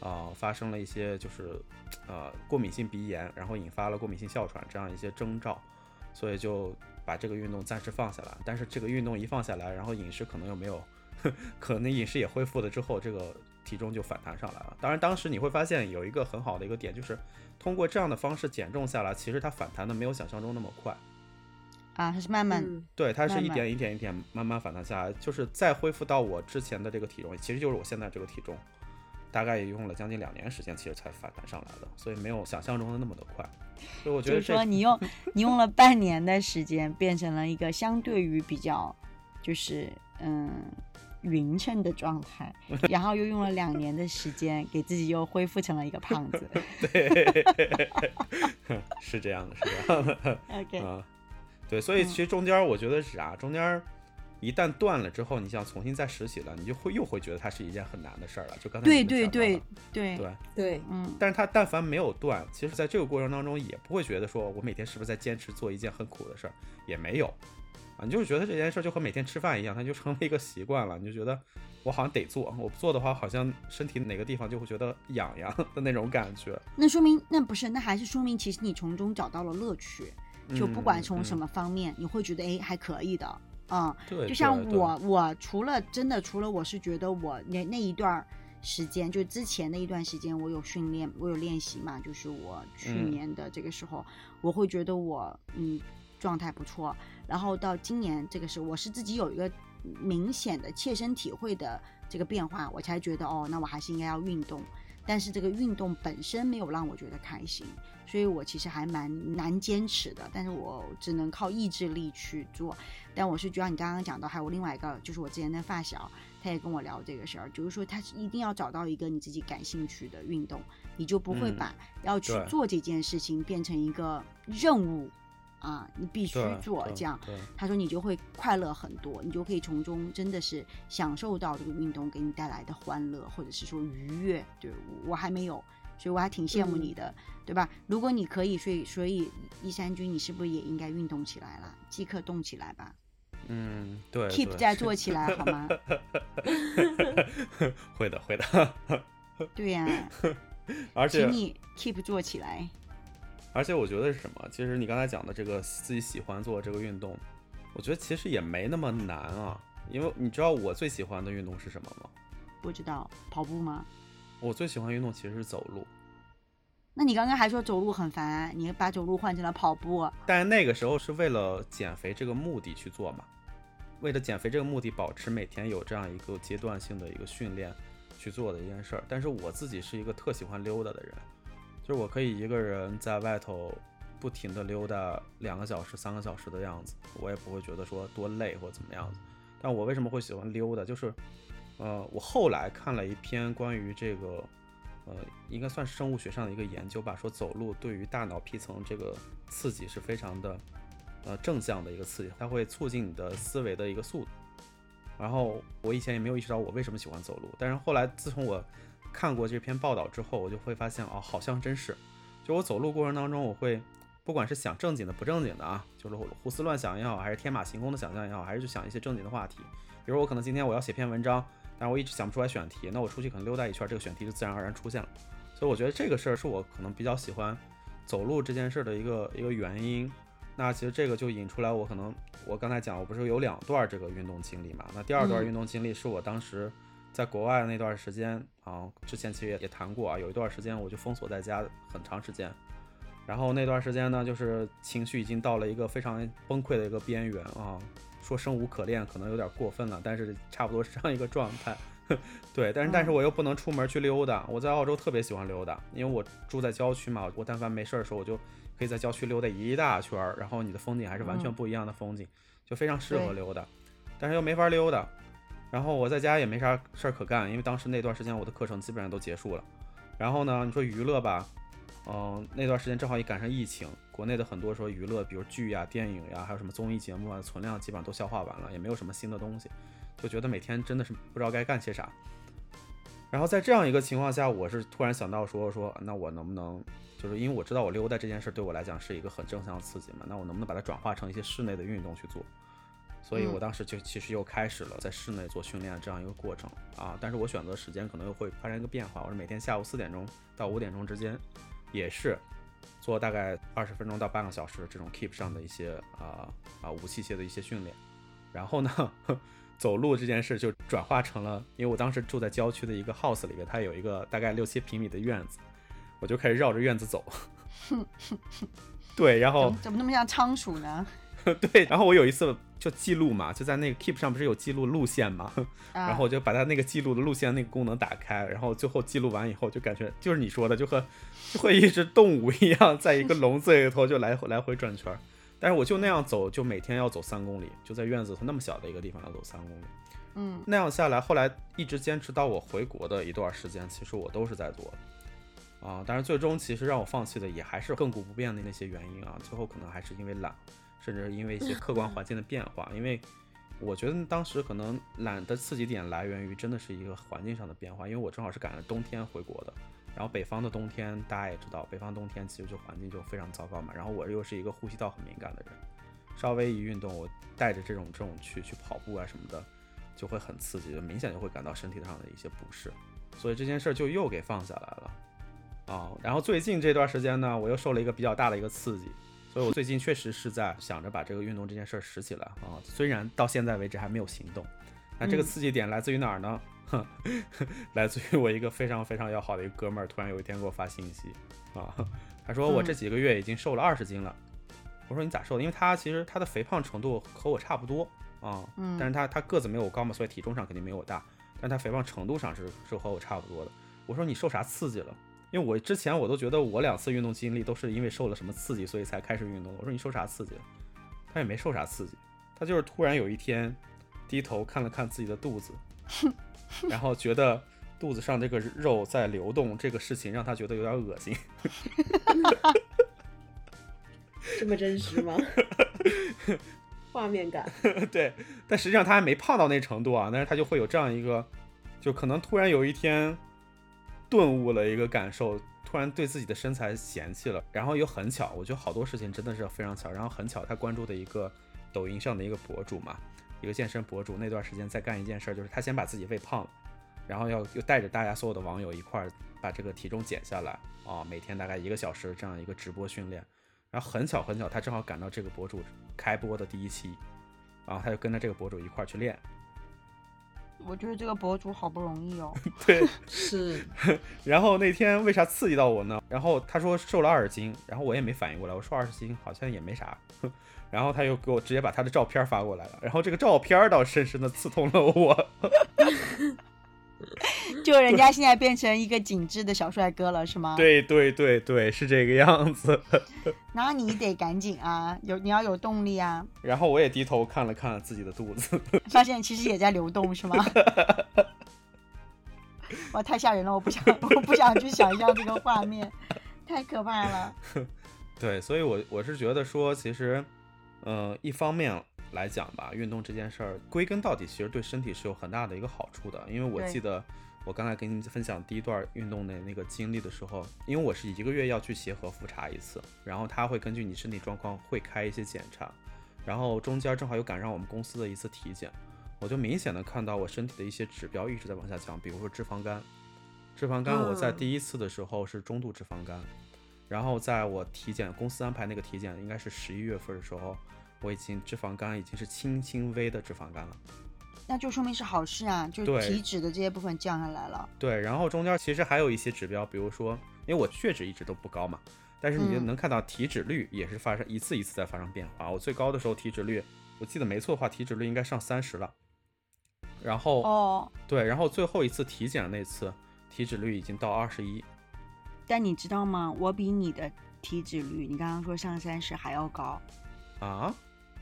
[SPEAKER 1] 啊、发生了一些就是呃过敏性鼻炎，然后引发了过敏性哮喘这样一些征兆，所以就把这个运动暂时放下来。但是这个运动一放下来，然后饮食可能又没有，可能饮食也恢复了之后，这个体重就反弹上来了。当然，当时你会发现有一个很好的一个点，就是通过这样的方式减重下来，其实它反弹的没有想象中那么快。
[SPEAKER 2] 啊，它是慢慢，
[SPEAKER 3] 嗯
[SPEAKER 1] 对，它是一点一点一点慢慢反弹下来，就是再恢复到我之前的这个体重，其实就是我现在这个体重，大概也用了将近两年时间，其实才反弹上来的，所以没有想象中的那么的快。
[SPEAKER 2] 就是说你用你用了半年的时间，变成了一个相对于比较就是嗯匀称的状态，然后又用了两年的时间，给自己又恢复成了一个胖子。
[SPEAKER 1] 对 是这样的，是这样的。
[SPEAKER 2] OK，
[SPEAKER 1] 啊，对，所以
[SPEAKER 2] 嗯
[SPEAKER 1] 其实中间我觉得是啥，中间儿一旦断了之后，你想重新再拾起来，你就会又会觉得它是一件很难的事儿了。就刚才
[SPEAKER 2] 对对对对
[SPEAKER 1] 对，
[SPEAKER 3] 对，
[SPEAKER 2] 嗯，
[SPEAKER 1] 但是它但凡没有断，其实在这个过程当中也不会觉得说我每天是不是在坚持做一件很苦的事儿，也没有啊，你就是觉得这件事儿就和每天吃饭一样，它就成为一个习惯了，你就觉得我好像得做，我不做的话，好像身体哪个地方就会觉得痒痒的那种感觉。
[SPEAKER 2] 那说明那不是，那还是说明其实你从中找到了乐趣，就不管从什
[SPEAKER 1] 么，
[SPEAKER 2] 么方面，你会觉得哎还可以的，嗯，
[SPEAKER 1] 对，
[SPEAKER 2] 就像我，我除了真的除了我是觉得我那那一段时间，就之前的一段时间，我有训练，我有练习嘛，就是我去
[SPEAKER 1] 嗯
[SPEAKER 2] 年的这个时候，我会觉得我嗯状态不错，然后到今年这个时候，我是自己有一个明显的切身体会的这个变化，我才觉得哦，那我还是应该要运动。但是这个运动本身没有让我觉得开心，所以我其实还蛮难坚持的。但是我只能靠意志力去做。但我是觉得你刚刚讲到，还有另外一个，就是我之前的发小，他也跟我聊这个事儿，就是说他是一定要找到一个你自己感兴趣的运动，你就不会
[SPEAKER 1] 嗯
[SPEAKER 2] 把要去做这件事情变成一个任务啊，你必须做这样。
[SPEAKER 1] 对
[SPEAKER 2] 他说你就会快乐很多，你就可以从中真的是享受到这个运动给你带来的欢乐，或者是说愉悦。对我我还没有，所以我还挺羡慕你的，对吧？如果你可以，所以所以一山君，你是不是也应该运动起来了？即刻动起来吧
[SPEAKER 1] 嗯，对
[SPEAKER 2] ，keep
[SPEAKER 1] 对
[SPEAKER 2] 再做起来好吗？
[SPEAKER 1] 会 的会的，
[SPEAKER 2] 对呀、
[SPEAKER 1] 而且
[SPEAKER 2] 请你 keep 做起来。
[SPEAKER 1] 而且我觉得是什么？其实你刚才讲的这个自己喜欢做这个运动，我觉得其实也没那么难啊。因为你知道我最喜欢的运动是什么吗？
[SPEAKER 2] 不知道跑步吗？
[SPEAKER 1] 我最喜欢运动其实是走路，
[SPEAKER 2] 那你刚刚还说走路很烦，你把走路换成了跑步，
[SPEAKER 1] 但是那个时候是为了减肥这个目的去做嘛。为了减肥这个目的，保持每天有这样一个阶段性的一个训练去做的一件事儿。但是我自己是一个特喜欢溜达的人，就是我可以一个人在外头不停的溜达两个小时、三个小时的样子，我也不会觉得说多累或怎么样子。但我为什么会喜欢溜达？就是，呃，我后来看了一篇关于这个，呃，应该算是生物学上的一个研究吧，说走路对于大脑皮层这个刺激是非常的，呃，正向的一个刺激，它会促进你的思维的一个速度。然后我以前也没有意识到我为什么喜欢走路，但是后来自从我看过这篇报道之后，我就会发现哦，好像真是，就我走路过程当中，我会不管是想正经的不正经的啊，就是胡思乱想也好，还是天马行空的想象也好，还是去想一些正经的话题，比如我可能今天我要写篇文章，但是我一直想不出来选题，那我出去可能溜达一圈，这个选题就自然而然出现了。所以我觉得这个事儿是我可能比较喜欢走路这件事儿的一个一个原因。那其实这个就引出来我可能我刚才讲我不是有两段这个运动经历嘛？那第二段
[SPEAKER 2] 嗯
[SPEAKER 1] 运动经历是我当时在国外那段时间啊，之前其实也也谈过啊，有一段时间我就封锁在家很长时间。然后那段时间呢，就是情绪已经到了一个非常崩溃的一个边缘啊，说生无可恋可能有点过分了，但是差不多是这样一个状态。对，但是但是
[SPEAKER 2] 嗯
[SPEAKER 1] 我又不能出门去溜达。我在澳洲特别喜欢溜达，因为我住在郊区嘛，我但凡没事儿的时候，我就可以在郊区溜达一大圈儿，然后你的风景还是完全
[SPEAKER 2] 嗯
[SPEAKER 1] 不一样的风景，就非常适合溜达。但是又没法溜达，然后我在家也没啥事儿可干，因为当时那段时间我的课程基本上都结束了。然后呢，你说娱乐吧，嗯、那段时间正好也赶上疫情，国内的很多说娱乐，比如剧呀、电影呀，还有什么综艺节目啊，存量基本上都消化完了，也没有什么新的东西，就觉得每天真的是不知道该干些啥。然后在这样一个情况下，我是突然想到说说，那我能不能，就是因为我知道我溜达这件事对我来讲是一个很正向的刺激嘛，那我能不能把它转化成一些室内的运动去做？所以我
[SPEAKER 2] 嗯。
[SPEAKER 1] 当时就其实又开始了在室内做训练这样一个过程啊，但是我选择时间可能又会发生一个变化，我是每天下午四点钟到五点钟之间，也是做大概二十分钟到半个小时这种 keep 上的一些啊啊无器械的一些训练，然后呢，走路这件事就转化成了，因为我当时住在郊区的一个 house 里面，它有一个大概六七平米的院子，我就开始绕着院子走，对，然后
[SPEAKER 2] 怎么怎么那么像仓鼠呢？
[SPEAKER 1] 对，然后我有一次就记录嘛，就在那个 Keep 上不是有记录路线嘛，
[SPEAKER 2] 啊、
[SPEAKER 1] 然后我就把它那个记录的路线那个功能打开，然后最后记录完以后，就感觉就是你说的，就和就会一只动物一样，在一个笼子里头就来回 来回转圈儿。但是我就那样走，就每天要走三公里，就在院子头那么小的一个地方要走三公里。
[SPEAKER 2] 嗯
[SPEAKER 1] 那样下来，后来一直坚持到我回国的一段时间，其实我都是在做的啊。但是最终其实让我放弃的也还是亘古不变的那些原因啊。最后可能还是因为懒，甚至是因为一些客观环境的变化。因为我觉得当时可能懒的刺激点来源于真的是一个环境上的变化，因为我正好是赶着冬天回国的，然后北方的冬天大家也知道，北方冬天其实就环境就非常糟糕嘛，然后我又是一个呼吸道很敏感的人，稍微一运动，我带着这种这种去去跑步啊什么的，就会很刺激，就明显就会感到身体上的一些不适，所以这件事儿就又给放下来了。啊，然后最近这段时间呢，我又受了一个比较大的一个刺激，所以我最近确实是在想着把这个运动这件事儿拾起来啊。虽然到现在为止还没有行动，那这个刺激点来自于哪儿呢？哼，来自于我一个非常非常要好的一个哥们儿，突然有一天给我发信息啊，他说我这几个月已经瘦了二十斤了。我说你咋瘦的？因为他其实他的肥胖程度和我差不多啊，但是他他个子没有我高嘛，所以体重上肯定没有我大，但他肥胖程度上是是和我差不多的。我说你受啥刺激了？因为我之前我都觉得我两次运动经历都是因为受了什么刺激，所以才开始运动。我说你受啥刺激？他也没受啥刺激，他就是突然有一天低头看了看自己的肚子，然后觉得肚子上这个肉在流动，这个事情让他觉得有点恶心。
[SPEAKER 3] 这么真实吗？画面感。
[SPEAKER 1] 对，但实际上他还没胖到那程度啊，但是他就会有这样一个，就可能突然有一天。顿悟了一个感受，突然对自己的身材嫌弃了，然后又很巧，我觉得好多事情真的是非常巧，然后很巧，他关注的一个抖音上的一个博主嘛，一个健身博主，那段时间在干一件事儿，就是他先把自己喂胖了，然后要又带着大家所有的网友一块儿把这个体重减下来。啊，每天大概一个小时这样一个直播训练，然后很巧很巧，他正好赶到这个博主开播的第一期，然后他就跟着这个博主一块儿去练。
[SPEAKER 2] 我觉得这个博主好不容易哦。
[SPEAKER 1] 对，
[SPEAKER 3] 是。
[SPEAKER 1] 然后那天为啥刺激到我呢？然后他说瘦了二十斤，然后我也没反应过来，我说二十斤好像也没啥。然后他又给我直接把他的照片发过来了，然后这个照片倒深深的刺痛了我。
[SPEAKER 2] 就人家现在变成一个紧致的小帅哥了，是吗？
[SPEAKER 1] 对对对对，是这个样子。
[SPEAKER 2] 那你得赶紧啊，有你要有动力啊。
[SPEAKER 1] 然后我也低头看了看自己的肚子，
[SPEAKER 2] 发现其实也在流动，是吗？哇，太吓人了！我不想，我不想去想象这个画面，太可怕了。
[SPEAKER 1] 对，所以我我是觉得说，其实，嗯，一方面。来讲吧，运动这件事儿，归根到底其实对身体是有很大的一个好处的。因为我记得我刚才跟你分享第一段运动的那个经历的时候，因为我是一个月要去协和复查一次，然后他会根据你身体状况会开一些检查，然后中间正好又赶上我们公司的一次体检，我就明显的看到我身体的一些指标一直在往下降，比如说脂肪肝，脂肪肝我在第一次的时候是中度脂肪肝，然后在我体检公司安排那个体检应该是十一月份的时候。我已经脂肪肝已经是轻轻微的脂肪肝了，
[SPEAKER 2] 那就说明是好事啊，就体脂的这些部分降下来了。
[SPEAKER 1] 对，然后中间其实还有一些指标，比如说，因为我血脂一直都不高嘛，但是你就能看到体脂率也是发生一次一次在发生变化。我最高的时候体脂率，我记得没错的话，体脂率应该上三十了。然后
[SPEAKER 2] 哦，
[SPEAKER 1] 对，然后最后一次体检那次体脂率已经到二十一。
[SPEAKER 2] 但你知道吗？我比你的体脂率，你刚刚说上三十还要高
[SPEAKER 1] 啊？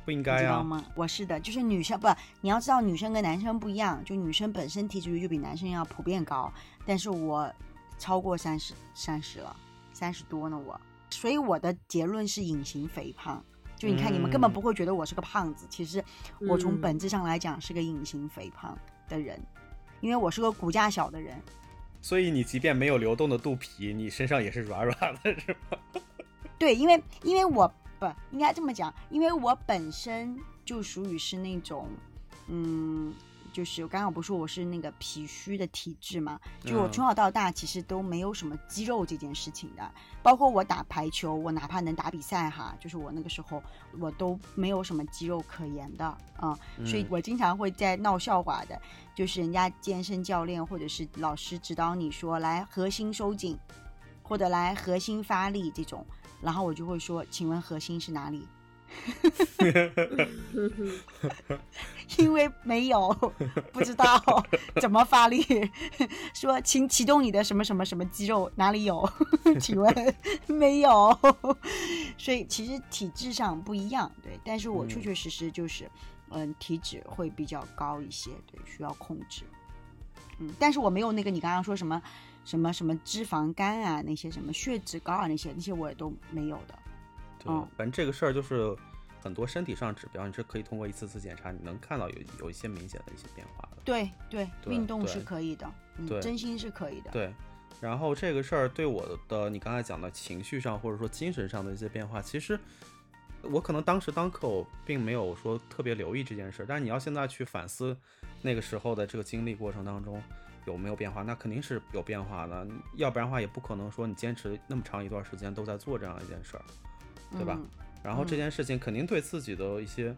[SPEAKER 1] 不应该
[SPEAKER 2] 啊吗？我是的，就是女生不，你要知道女生跟男生不一样，就女生本身体脂率就比男生要普遍高，但是我超过三十三十了，三十多呢我，所以我的结论是隐形肥胖。就你看，你们根本不会觉得我是个胖子，其实我从本质上来讲是个隐形肥胖的人，因为我是个骨架小的人。
[SPEAKER 1] 所以你即便没有流动的肚皮，你身上也是软软的，是吗？
[SPEAKER 2] 对，因为因为我。不应该这么讲，因为我本身就属于是那种，嗯，就是我刚刚不是说我是那个脾虚的体质嘛，就我从小到大其实都没有什么肌肉这件事情的，包括我打排球，我哪怕能打比赛哈，就是我那个时候我都没有什么肌肉可言的啊，所以我经常会在闹笑话的，就是人家健身教练或者是老师指导你说来核心收紧，或者来核心发力这种。然后我就会说，请问核心是哪里？因为没有，不知道 怎么发力。说，请启动你的什么什么什么肌肉，哪里有？请问没有。所以其实体质上不一样，对。但是我确确实实就是，嗯，体脂会比较高一些，对，需要控制。嗯，但是我没有那个你刚刚说什么。什么什么脂肪肝啊，那些什么血脂高啊，那些那些我也都没有的。
[SPEAKER 1] 对，反正这个事儿就是，很多身体上指标，你是可以通过一次次检查，你能看到有有一些明显的一些变化的。
[SPEAKER 2] 对对，
[SPEAKER 1] 对
[SPEAKER 2] 运动是可以的，嗯，真心是可以的。
[SPEAKER 1] 对，然后这个事儿对我的你刚才讲的情绪上或者说精神上的一些变化，其实我可能当时当刻我并没有说特别留意这件事儿，但是你要现在去反思那个时候的这个经历过程当中有没有变化，那肯定是有变化的，要不然的话也不可能说你坚持那么长一段时间都在做这样一件事儿，对吧？
[SPEAKER 2] 嗯？
[SPEAKER 1] 然后这
[SPEAKER 2] 嗯。
[SPEAKER 1] 件事情肯定对自己的一些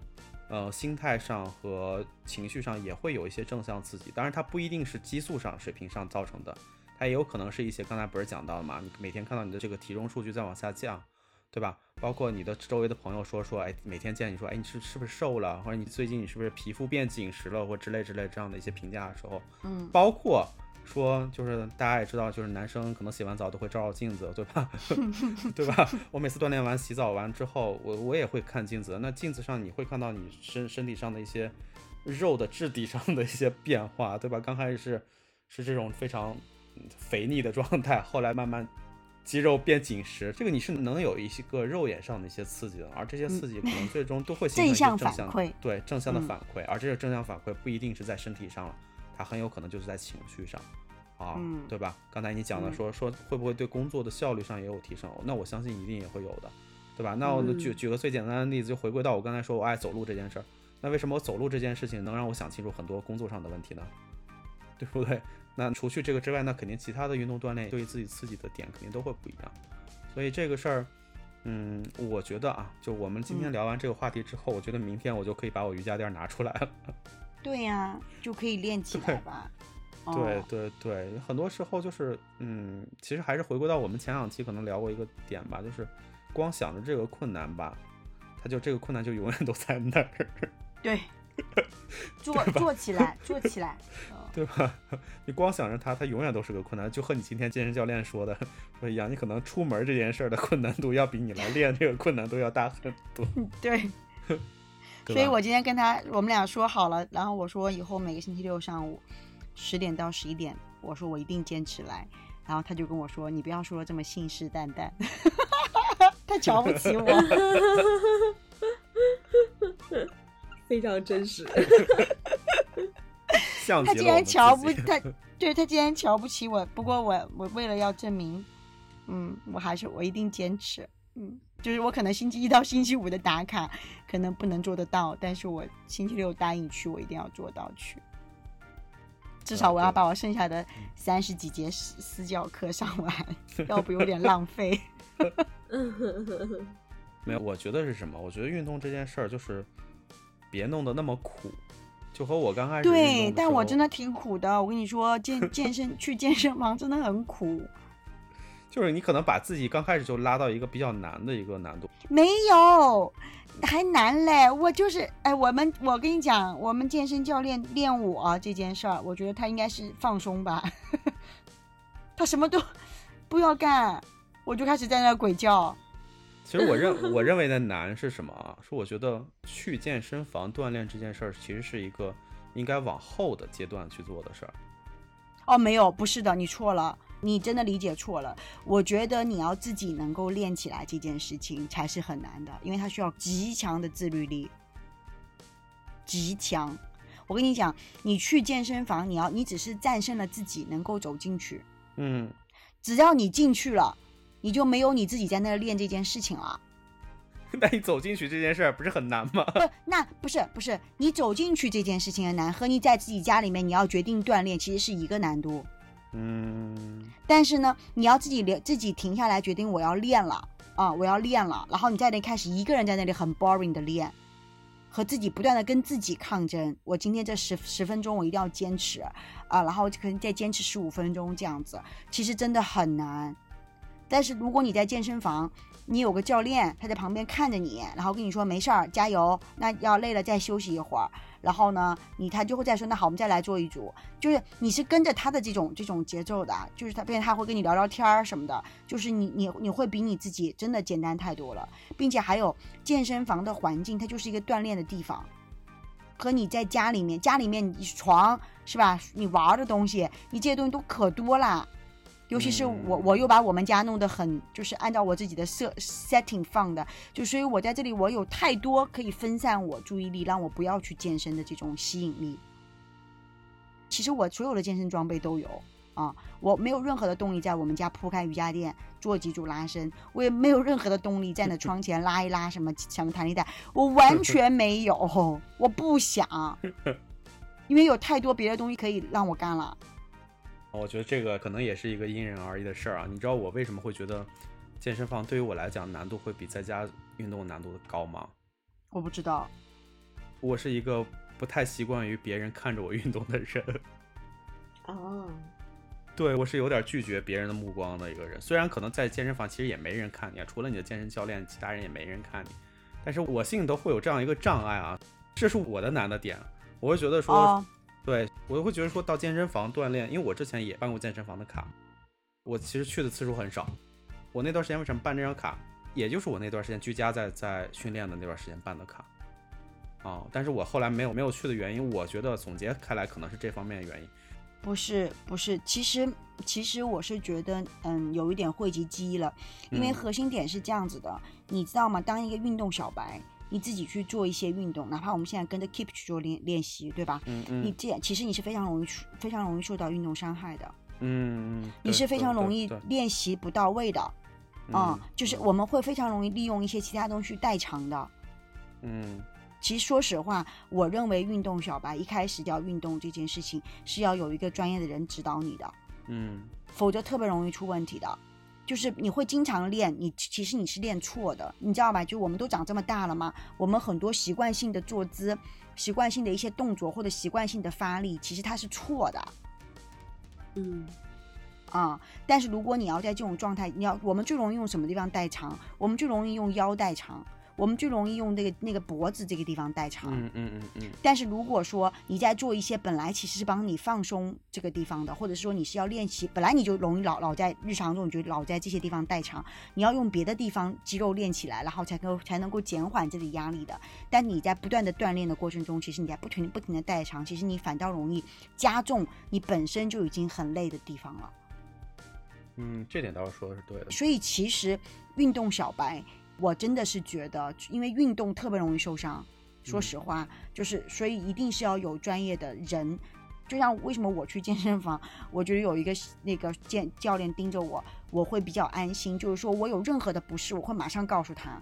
[SPEAKER 1] 呃心态上和情绪上也会有一些正向刺激，当然它不一定是激素上水平上造成的，它也有可能是一些刚才不是讲到了嘛，你每天看到你的这个体重数据在往下降，对吧？包括你的周围的朋友说说，哎，每天见你说，哎，你是是不是瘦了，或者你最近你是不是皮肤变紧实了，或之类之类这样的一些评价的时候，
[SPEAKER 2] 嗯，
[SPEAKER 1] 包括说，就是大家也知道，就是男生可能洗完澡都会照照镜子，对吧？对吧？我每次锻炼完、洗澡完之后，我我也会看镜子。那镜子上你会看到你身身体上的一些肉的质地上的一些变化，对吧？刚开始是是这种非常嗯肥腻的状态，后来慢慢肌肉变紧实，这个你是能有一些个肉眼上的一些刺激的，而这些刺激可能最终都会形成一个
[SPEAKER 2] 正向
[SPEAKER 1] 正向
[SPEAKER 2] 反馈
[SPEAKER 1] 对正向的
[SPEAKER 2] 嗯
[SPEAKER 1] 反馈，而这个正向反馈不一定是在身体上了，它很有可能就是在情绪上。啊，
[SPEAKER 2] 嗯
[SPEAKER 1] 对吧？刚才你讲的
[SPEAKER 2] 嗯
[SPEAKER 1] 说说会不会对工作的效率上也有提升？那我相信一定也会有的，对吧？那我
[SPEAKER 3] 嗯
[SPEAKER 1] 举举个最简单的例子，就回归到我刚才说我爱走路这件事儿，那为什么我走路这件事情能让我想清楚很多工作上的问题呢？对不对？那除去这个之外，那肯定其他的运动锻炼对自己刺激的点肯定都会不一样。所以这个事儿，嗯，我觉得啊，就我们今天
[SPEAKER 2] 嗯
[SPEAKER 1] 聊完这个话题之后，我觉得明天我就可以把我瑜伽垫拿出来了。
[SPEAKER 2] 对呀、就可以练起来吧。
[SPEAKER 1] 对
[SPEAKER 2] 哦
[SPEAKER 1] 对对，很多时候就是，嗯，其实还是回归到我们前两期可能聊过一个点吧，就是光想着这个困难吧，他就这个困难就永远都在那儿，
[SPEAKER 2] 对，做做起来，做起来。哦
[SPEAKER 1] 对吧？你光想着他，他永远都是个困难，就和你今天健身教练说的说一样，你可能出门这件事儿的困难度要比你来练这个困难度要大很多，
[SPEAKER 2] 对，
[SPEAKER 1] 对
[SPEAKER 2] 所以我今天跟他，我们俩说好了，然后我说以后每个星期六上午十点到十一点，我说我一定坚持来。然后他就跟我说：“你不要说的这么信誓旦旦，他瞧不起我。
[SPEAKER 3] 非常真实。
[SPEAKER 2] 他竟然瞧不他，对他竟然瞧不起我。不过我我为了要证明，嗯，我还是我一定坚持，嗯，就是我可能星期一到星期五的打卡可能不能做得到，但是我星期六答应去，我一定要做到去。至少我要把我剩下的三十几节私私教课上完，要不有点浪费。
[SPEAKER 1] 没有，我觉得是什么？我觉得运动这件事儿就是别弄得那么苦，就和我刚开始
[SPEAKER 2] 对，但我真的挺苦的。我跟你说，健健身去健身房真的很苦。
[SPEAKER 1] 就是你可能把自己刚开始就拉到一个比较难的一个难度，
[SPEAKER 2] 没有，还难嘞！我就是，哎，我们我跟你讲，我们健身教练练我这件事儿，我觉得他应该是放松吧，他什么都不要干，我就开始在那鬼叫。
[SPEAKER 1] 其实我认 我认为的难是什么啊？是我觉得去健身房锻炼这件事儿，其实是一个应该往后的阶段去做的事儿。
[SPEAKER 2] 哦，没有，不是的，你错了，你真的理解错了。我觉得你要自己能够练起来这件事情才是很难的，因为它需要极强的自律力，极强。我跟你讲，你去健身房，你要你只是战胜了自己，能够走进去。
[SPEAKER 1] 嗯，
[SPEAKER 2] 只要你进去了，你就没有你自己在那儿练这件事情了。
[SPEAKER 1] 那你走进去这件事儿不是很难吗？
[SPEAKER 2] 不，那不是不是，你走进去这件事情的难，和你在自己家里面你要决定锻炼其实是一个难度。
[SPEAKER 1] 嗯，
[SPEAKER 2] 但是呢，你要自己练，自己停下来决定我要练了啊，我要练了，然后你在那开始一个人在那里很 boring 的练，和自己不断的跟自己抗争。我今天这十十分钟我一定要坚持啊，然后可能再坚持十五分钟这样子，其实真的很难。但是如果你在健身房，你有个教练，他在旁边看着你，然后跟你说没事儿，加油，那要累了再休息一会儿。然后呢，你他就会再说，那好，我们再来做一组。就是你是跟着他的这种这种节奏的，就是他，并且他会跟你聊聊天儿什么的，就是你你你会比你自己真的简单太多了，并且还有健身房的环境，它就是一个锻炼的地方，和你在家里面，家里面你床是吧，你玩的东西，你这些东西都可多啦。尤其是我，
[SPEAKER 1] 嗯
[SPEAKER 2] 我又把我们家弄得很，就是按照我自己的设 setting 放的，就所以我在这里我有太多可以分散我注意力，让我不要去健身的这种吸引力。其实我所有的健身装备都有啊，我没有任何的动力在我们家铺开瑜伽垫做几组拉伸，我也没有任何的动力站在 窗前拉一拉什么什么弹力带，我完全没有，我不想，因为有太多别的东西可以让我干了。
[SPEAKER 1] 我觉得这个可能也是一个因人而异的事儿啊。你知道我为什么会觉得健身房对于我来讲难度会比在家运动难度高吗？
[SPEAKER 2] 我不知道，
[SPEAKER 1] 我是一个不太习惯于别人看着我运动的人。
[SPEAKER 3] 哦，
[SPEAKER 1] 对我是有点拒绝别人的目光的一个人。虽然可能在健身房其实也没人看你啊，除了你的健身教练，其他人也没人看你。但是我心里都会有这样一个障碍啊，这是我的难的点。我会觉得说，
[SPEAKER 2] 哦，
[SPEAKER 1] 对我会觉得说到健身房锻炼，因为我之前也办过健身房的卡，我其实去的次数很少。我那段时间为什么办这张卡，也就是我那段时间居家在在训练的那段时间办的卡。啊、但是我后来没有没有去的原因，我觉得总结开来可能是这方面的原因。
[SPEAKER 2] 不是不是，其实其实我是觉得，嗯，有一点讳疾忌医了，因为
[SPEAKER 1] 嗯
[SPEAKER 2] 核心点是这样子的，你知道吗？当一个运动小白，你自己去做一些运动，哪怕我们现在跟着 Keep 去做练练习，对吧？
[SPEAKER 1] 嗯嗯
[SPEAKER 2] 你这样其实你是非常容易出非常容易受到运动伤害的，
[SPEAKER 1] 嗯，嗯
[SPEAKER 2] 你是非常容易练习不到位的，啊、
[SPEAKER 1] 嗯
[SPEAKER 2] 就是我们会非常容易利用一些其他东西代偿的。
[SPEAKER 1] 嗯
[SPEAKER 2] 其实说实话，我认为运动小白一开始就要运动这件事情是要有一个专业的人指导你的，
[SPEAKER 1] 嗯
[SPEAKER 2] 否则特别容易出问题的。就是你会经常练，你其实你是练错的，你知道吧？就我们都长这么大了嘛，我们很多习惯性的坐姿、习惯性的一些动作或者习惯性的发力，其实它是错的
[SPEAKER 3] 嗯
[SPEAKER 2] 啊、但是如果你要在这种状态，你要我们最容易用什么地方代偿？我们最容易用腰代偿，我们最容易用那个那个脖子这个地方代偿。
[SPEAKER 1] 嗯嗯嗯嗯
[SPEAKER 2] 但是如果说你在做一些本来其实是帮你放松这个地方的，或者说你是要练习，本来你就容易老老在日常中你就老在这些地方代偿，你要用别的地方肌肉练起来，然后才能够才能够减缓这里压力的。但你在不断的锻炼的过程中，其实你在不停不停的代偿，其实你反倒容易加重你本身就已经很累的地方了。
[SPEAKER 1] 嗯，这点倒是说的是对的。
[SPEAKER 2] 所以其实运动小白，我真的是觉得，因为运动特别容易受伤。说实话，就是所以一定是要有专业的人。就像为什么我去健身房，我觉得有一个那个健教练盯着我，我会比较安心。就是说我有任何的不适，我会马上告诉他。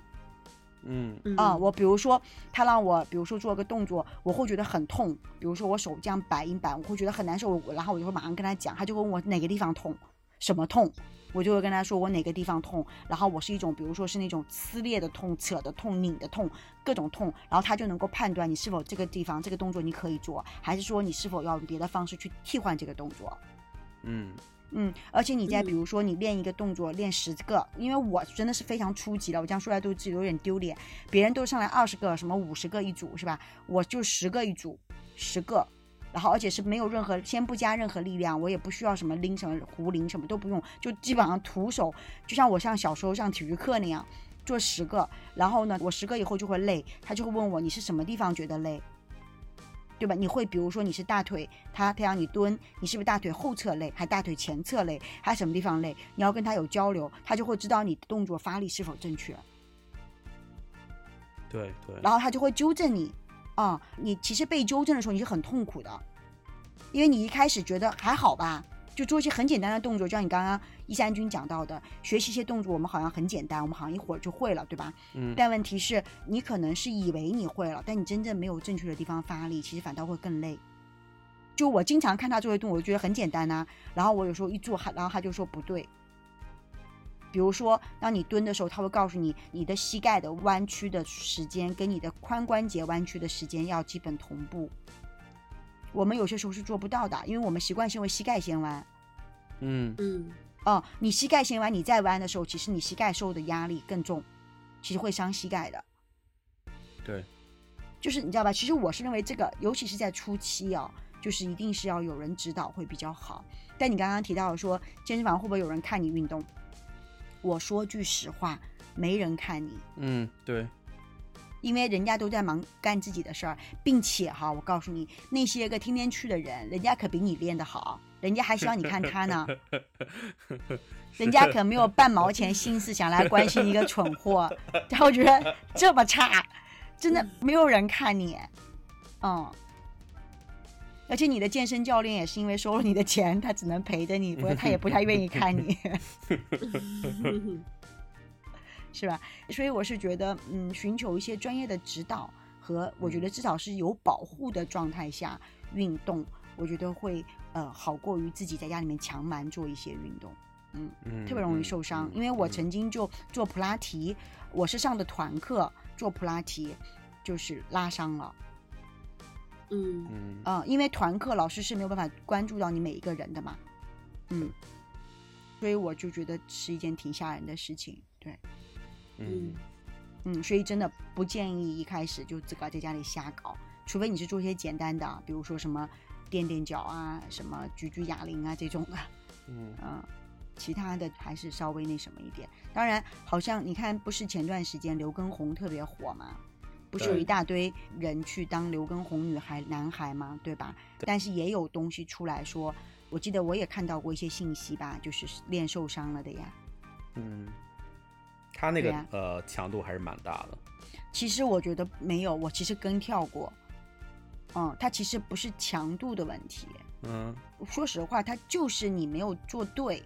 [SPEAKER 1] 嗯
[SPEAKER 3] 嗯
[SPEAKER 2] 啊、我比如说他让我，比如说做个动作，我会觉得很痛，比如说我手这样摆一摆，我会觉得很难受，我然后我就会马上跟他讲，他就问我哪个地方痛，什么痛，我就会跟他说我哪个地方痛，然后我是一种，比如说是那种撕裂的痛、扯的痛、拧的痛，各种痛，然后他就能够判断你是否这个地方这个动作你可以做，还是说你是否要用别的方式去替换这个动作。
[SPEAKER 1] 嗯
[SPEAKER 2] 嗯，而且你在
[SPEAKER 3] 嗯
[SPEAKER 2] 比如说你练一个动作，练十个，因为我真的是非常初级了，我这样说来都自己有点丢脸。别人都上来二十个，什么五十个一组是吧？我就十个一组，十个，然后而且是没有任何，先不加任何力量，我也不需要什么拎什么壶铃什么都不用，就基本上徒手，就像我像小时候上体育课那样做十个，然后呢，我十个以后就会累，他就会问我你是什么地方觉得累？对吧？你会比如说你是大腿，他他让你蹲，你是不是大腿后侧累，还大腿前侧累，还什么地方累？你要跟他有交流，他就会知道你的动作发力是否正确，
[SPEAKER 1] 对对。
[SPEAKER 2] 然后他就会纠正你。啊、你其实被纠正的时候你是很痛苦的，因为你一开始觉得还好吧，就做一些很简单的动作，就像你刚刚一三军讲到的，学习一些动作，我们好像很简单，我们好像一会儿就会了，对吧？
[SPEAKER 1] 嗯
[SPEAKER 2] 但问题是你可能是以为你会了，但你真正没有正确的地方发力，其实反倒会更累。就我经常看他做一动作，我就觉得很简单呐、然后我有时候一做，然后他就说不对。比如说，当你蹲的时候，他会告诉你，你的膝盖的弯曲的时间跟你的髋关节弯曲的时间要基本同步。我们有些时候是做不到的，因为我们习惯性为膝盖先弯。
[SPEAKER 1] 嗯
[SPEAKER 3] 嗯
[SPEAKER 2] 哦，你膝盖先弯，你再弯的时候，其实你膝盖受的压力更重，其实会伤膝盖的。
[SPEAKER 1] 对，
[SPEAKER 2] 就是你知道吧？其实我是认为这个，尤其是在初期啊，就是一定是要有人指导会比较好。但你刚刚提到说健身房会不会有人看你运动？我说句实话，没人看你。
[SPEAKER 1] 嗯对，
[SPEAKER 2] 因为人家都在忙干自己的事儿，并且哈，我告诉你，那些个天天去的人，人家可比你练得好，人家还希望你看他呢，人家可没有半毛钱心思想来关心一个蠢货，然后觉得这么差，真的没有人看你，嗯。而且你的健身教练也是因为收了你的钱，他只能陪着你，不过他也不太愿意看你，是吧？所以我是觉得，嗯，寻求一些专业的指导和我觉得至少是有保护的状态下运动，我觉得会呃好过于自己在家里面强蛮做一些运动，嗯，特别容易受伤。因为我曾经就做普拉提，我是上的团课做普拉提，就是拉伤了。
[SPEAKER 3] 嗯
[SPEAKER 1] 嗯
[SPEAKER 2] 嗯，因为团课老师是没有办法关注到你每一个人的嘛，嗯，所以我就觉得是一件挺吓人的事情，对，
[SPEAKER 1] 嗯
[SPEAKER 2] 嗯，所以真的不建议一开始就自个儿在家里瞎搞，除非你是做一些简单的，比如说什么垫垫脚啊、什么举举哑铃啊这种的，
[SPEAKER 1] 嗯
[SPEAKER 2] 嗯，其他的还是稍微那什么一点。当然，好像你看，不是前段时间刘畊宏特别火嘛？不是有一大堆人去当刘畊宏女孩、男孩吗？对吧？但是也有东西出来说，我记得我也看到过一些信息吧，就是练受伤了的呀。
[SPEAKER 1] 嗯，他那个、呃强度还是蛮大的。
[SPEAKER 2] 其实我觉得没有，我其实跟跳过，嗯，它其实不是强度的问题，
[SPEAKER 1] 嗯。
[SPEAKER 2] 说实话，它就是你没有做对，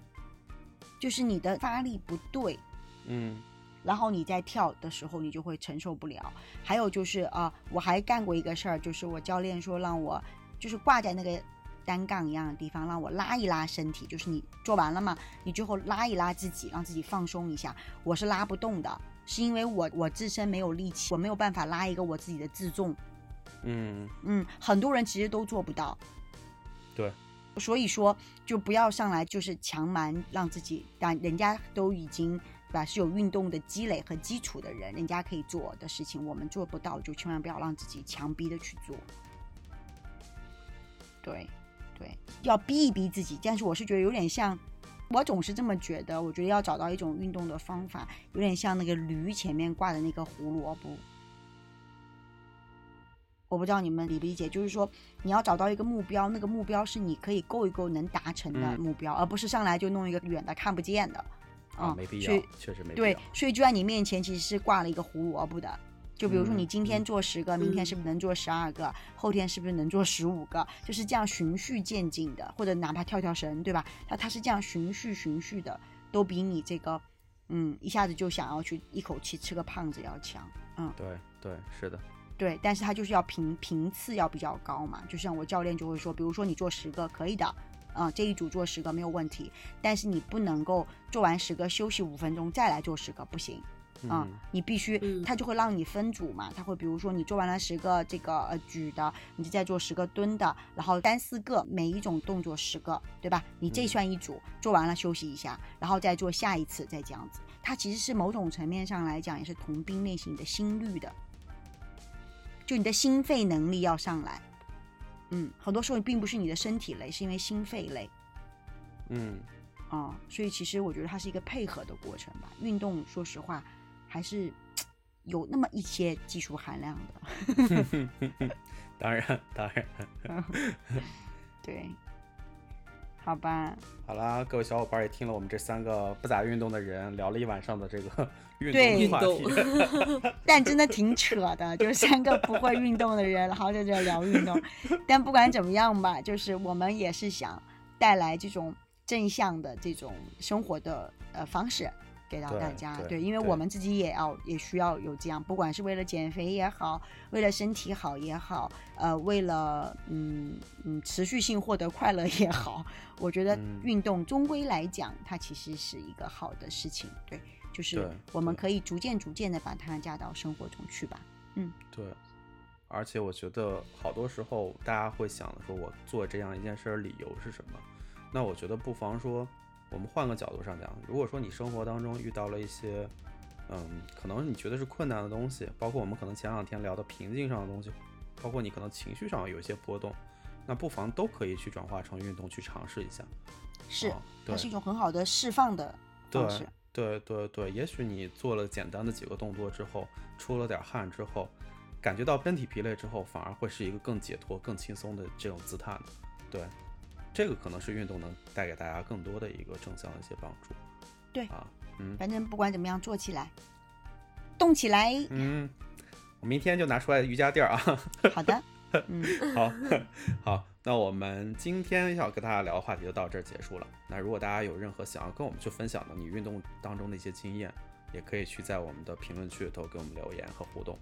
[SPEAKER 2] 就是你的发力不对，
[SPEAKER 1] 嗯。
[SPEAKER 2] 然后你在跳的时候你就会承受不了。还有就是啊、我还干过一个事儿，就是我教练说让我就是挂在那个单杠一样的地方，让我拉一拉身体，就是你做完了嘛，你最后拉一拉自己，让自己放松一下。我是拉不动的，是因为我我自身没有力气，我没有办法拉一个我自己的自重。
[SPEAKER 1] 嗯，
[SPEAKER 2] 嗯，很多人其实都做不到。
[SPEAKER 1] 对，
[SPEAKER 2] 所以说就不要上来就是强蛮让自己，但人家都已经对吧是有运动的积累和基础的人，人家可以做的事情，我们做不到，就千万不要让自己强逼的去做。对，对，要逼一逼自己。但是我是觉得有点像，我总是这么觉得，我觉得要找到一种运动的方法，有点像那个驴前面挂的那个胡萝卜。我不知道你们理不理解，就是说你要找到一个目标，那个目标是你可以够一够能达成的
[SPEAKER 1] 嗯
[SPEAKER 2] 目标，而不是上来就弄一个远的看不见的。
[SPEAKER 1] 啊，没必要，确实没必要对。，
[SPEAKER 2] 所以就在你面前其实是挂了一个胡萝卜的。就比如说
[SPEAKER 1] 嗯
[SPEAKER 2] 你今天
[SPEAKER 1] 嗯
[SPEAKER 2] 做十个，明天
[SPEAKER 3] 嗯
[SPEAKER 2] 是不是能做十二个？后天是不是能做十五个？就是这样循序渐进的，或者哪怕跳跳绳，对吧？它它是这样循序循序的，都比你这个，嗯，一下子就想要去一口气吃个胖子要强。嗯，
[SPEAKER 1] 对对，是的，
[SPEAKER 2] 对，但是它就是要频频次要比较高嘛。就像我教练就会说，比如说你做十个可以的，嗯、这一组做十个没有问题，但是你不能够做完十个休息五分钟再来做十个，不行。啊、
[SPEAKER 1] 嗯
[SPEAKER 2] 你必须，
[SPEAKER 3] 嗯
[SPEAKER 2] 他就会让你分组嘛，它会比如说你做完了十个这个呃举的，你就再做十个蹲的，然后三四个每一种动作十个，对吧？你这
[SPEAKER 1] 嗯
[SPEAKER 2] 算一组，做完了休息一下，然后再做下一次，再这样子。它其实是某种层面上来讲，也是同兵练习你的心率的，就你的心肺能力要上来。嗯，很多时候并不是你的身体累，是因为心肺累。
[SPEAKER 1] 嗯
[SPEAKER 2] 啊、所以其实我觉得它是一个配合的过程吧。运动，说实话，还是有那么一些技术含量的。
[SPEAKER 1] 当然当然。
[SPEAKER 2] 对，好吧，
[SPEAKER 1] 好啦，各位小伙伴也听了我们这三个不咋运动的人聊了一晚上的这个 运动的话题。
[SPEAKER 2] 但真的挺扯的，就是三个不会运动的人，然后在这聊运动。但不管怎么样吧，就是我们也是想带来这种正向的这种生活的呃方式给到大家。
[SPEAKER 1] 对
[SPEAKER 2] 因为我们自己也要也需要有这样，不管是为了减肥也好，为了身体好也好，呃，为了嗯嗯持续性获得快乐也好，我觉得
[SPEAKER 1] 嗯
[SPEAKER 2] 运动终归来讲，它其实是一个好的事情。对，就是我们可以逐渐逐渐的把它加到生活中去吧。
[SPEAKER 1] 嗯对，而且我觉得好多时候大家会想说，我做这样一件事儿理由是什么？那我觉得不妨说，我们换个角度上讲，如果说你生活当中遇到了一些，嗯，可能你觉得是困难的东西，包括我们可能前两天聊的瓶颈上的东西，包括你可能情绪上有一些波动，那不妨都可以去转化成运动去尝试一下。
[SPEAKER 2] 是，它是一种很好的释放的方式。
[SPEAKER 1] 对对对，也许你做了简单的几个动作之后，出了点汗之后，感觉到身体疲累之后，反而会是一个更解脱、更轻松的这种姿态。对，这个可能是运动能带给大家更多的一个正向的一些帮助。
[SPEAKER 2] 对
[SPEAKER 1] 啊，嗯
[SPEAKER 2] 反正不管怎么样，做起来，动起来。
[SPEAKER 1] 嗯，我明天就拿出来瑜伽垫儿啊。
[SPEAKER 2] 好的，嗯，
[SPEAKER 1] 好好，那我们今天要跟大家聊的话题就到这儿结束了。那如果大家有任何想要跟我们去分享的你运动当中的一些经验，也可以去在我们的评论区里头给我们留言和互动。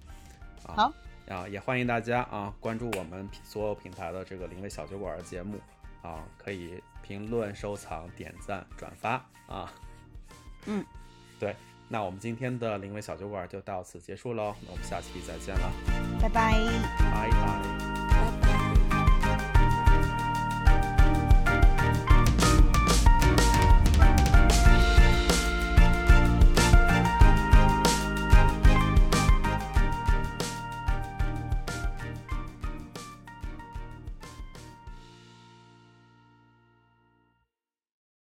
[SPEAKER 1] 啊、
[SPEAKER 2] 好
[SPEAKER 1] 啊，也欢迎大家啊关注我们所有平台的这个临危小酒馆的节目啊，可以评论、收藏、点赞、转发啊。
[SPEAKER 2] 嗯，
[SPEAKER 1] 对，那我们今天的临危小酒馆就到此结束喽，那我们下期再见了，
[SPEAKER 2] 拜拜。
[SPEAKER 1] 拜拜。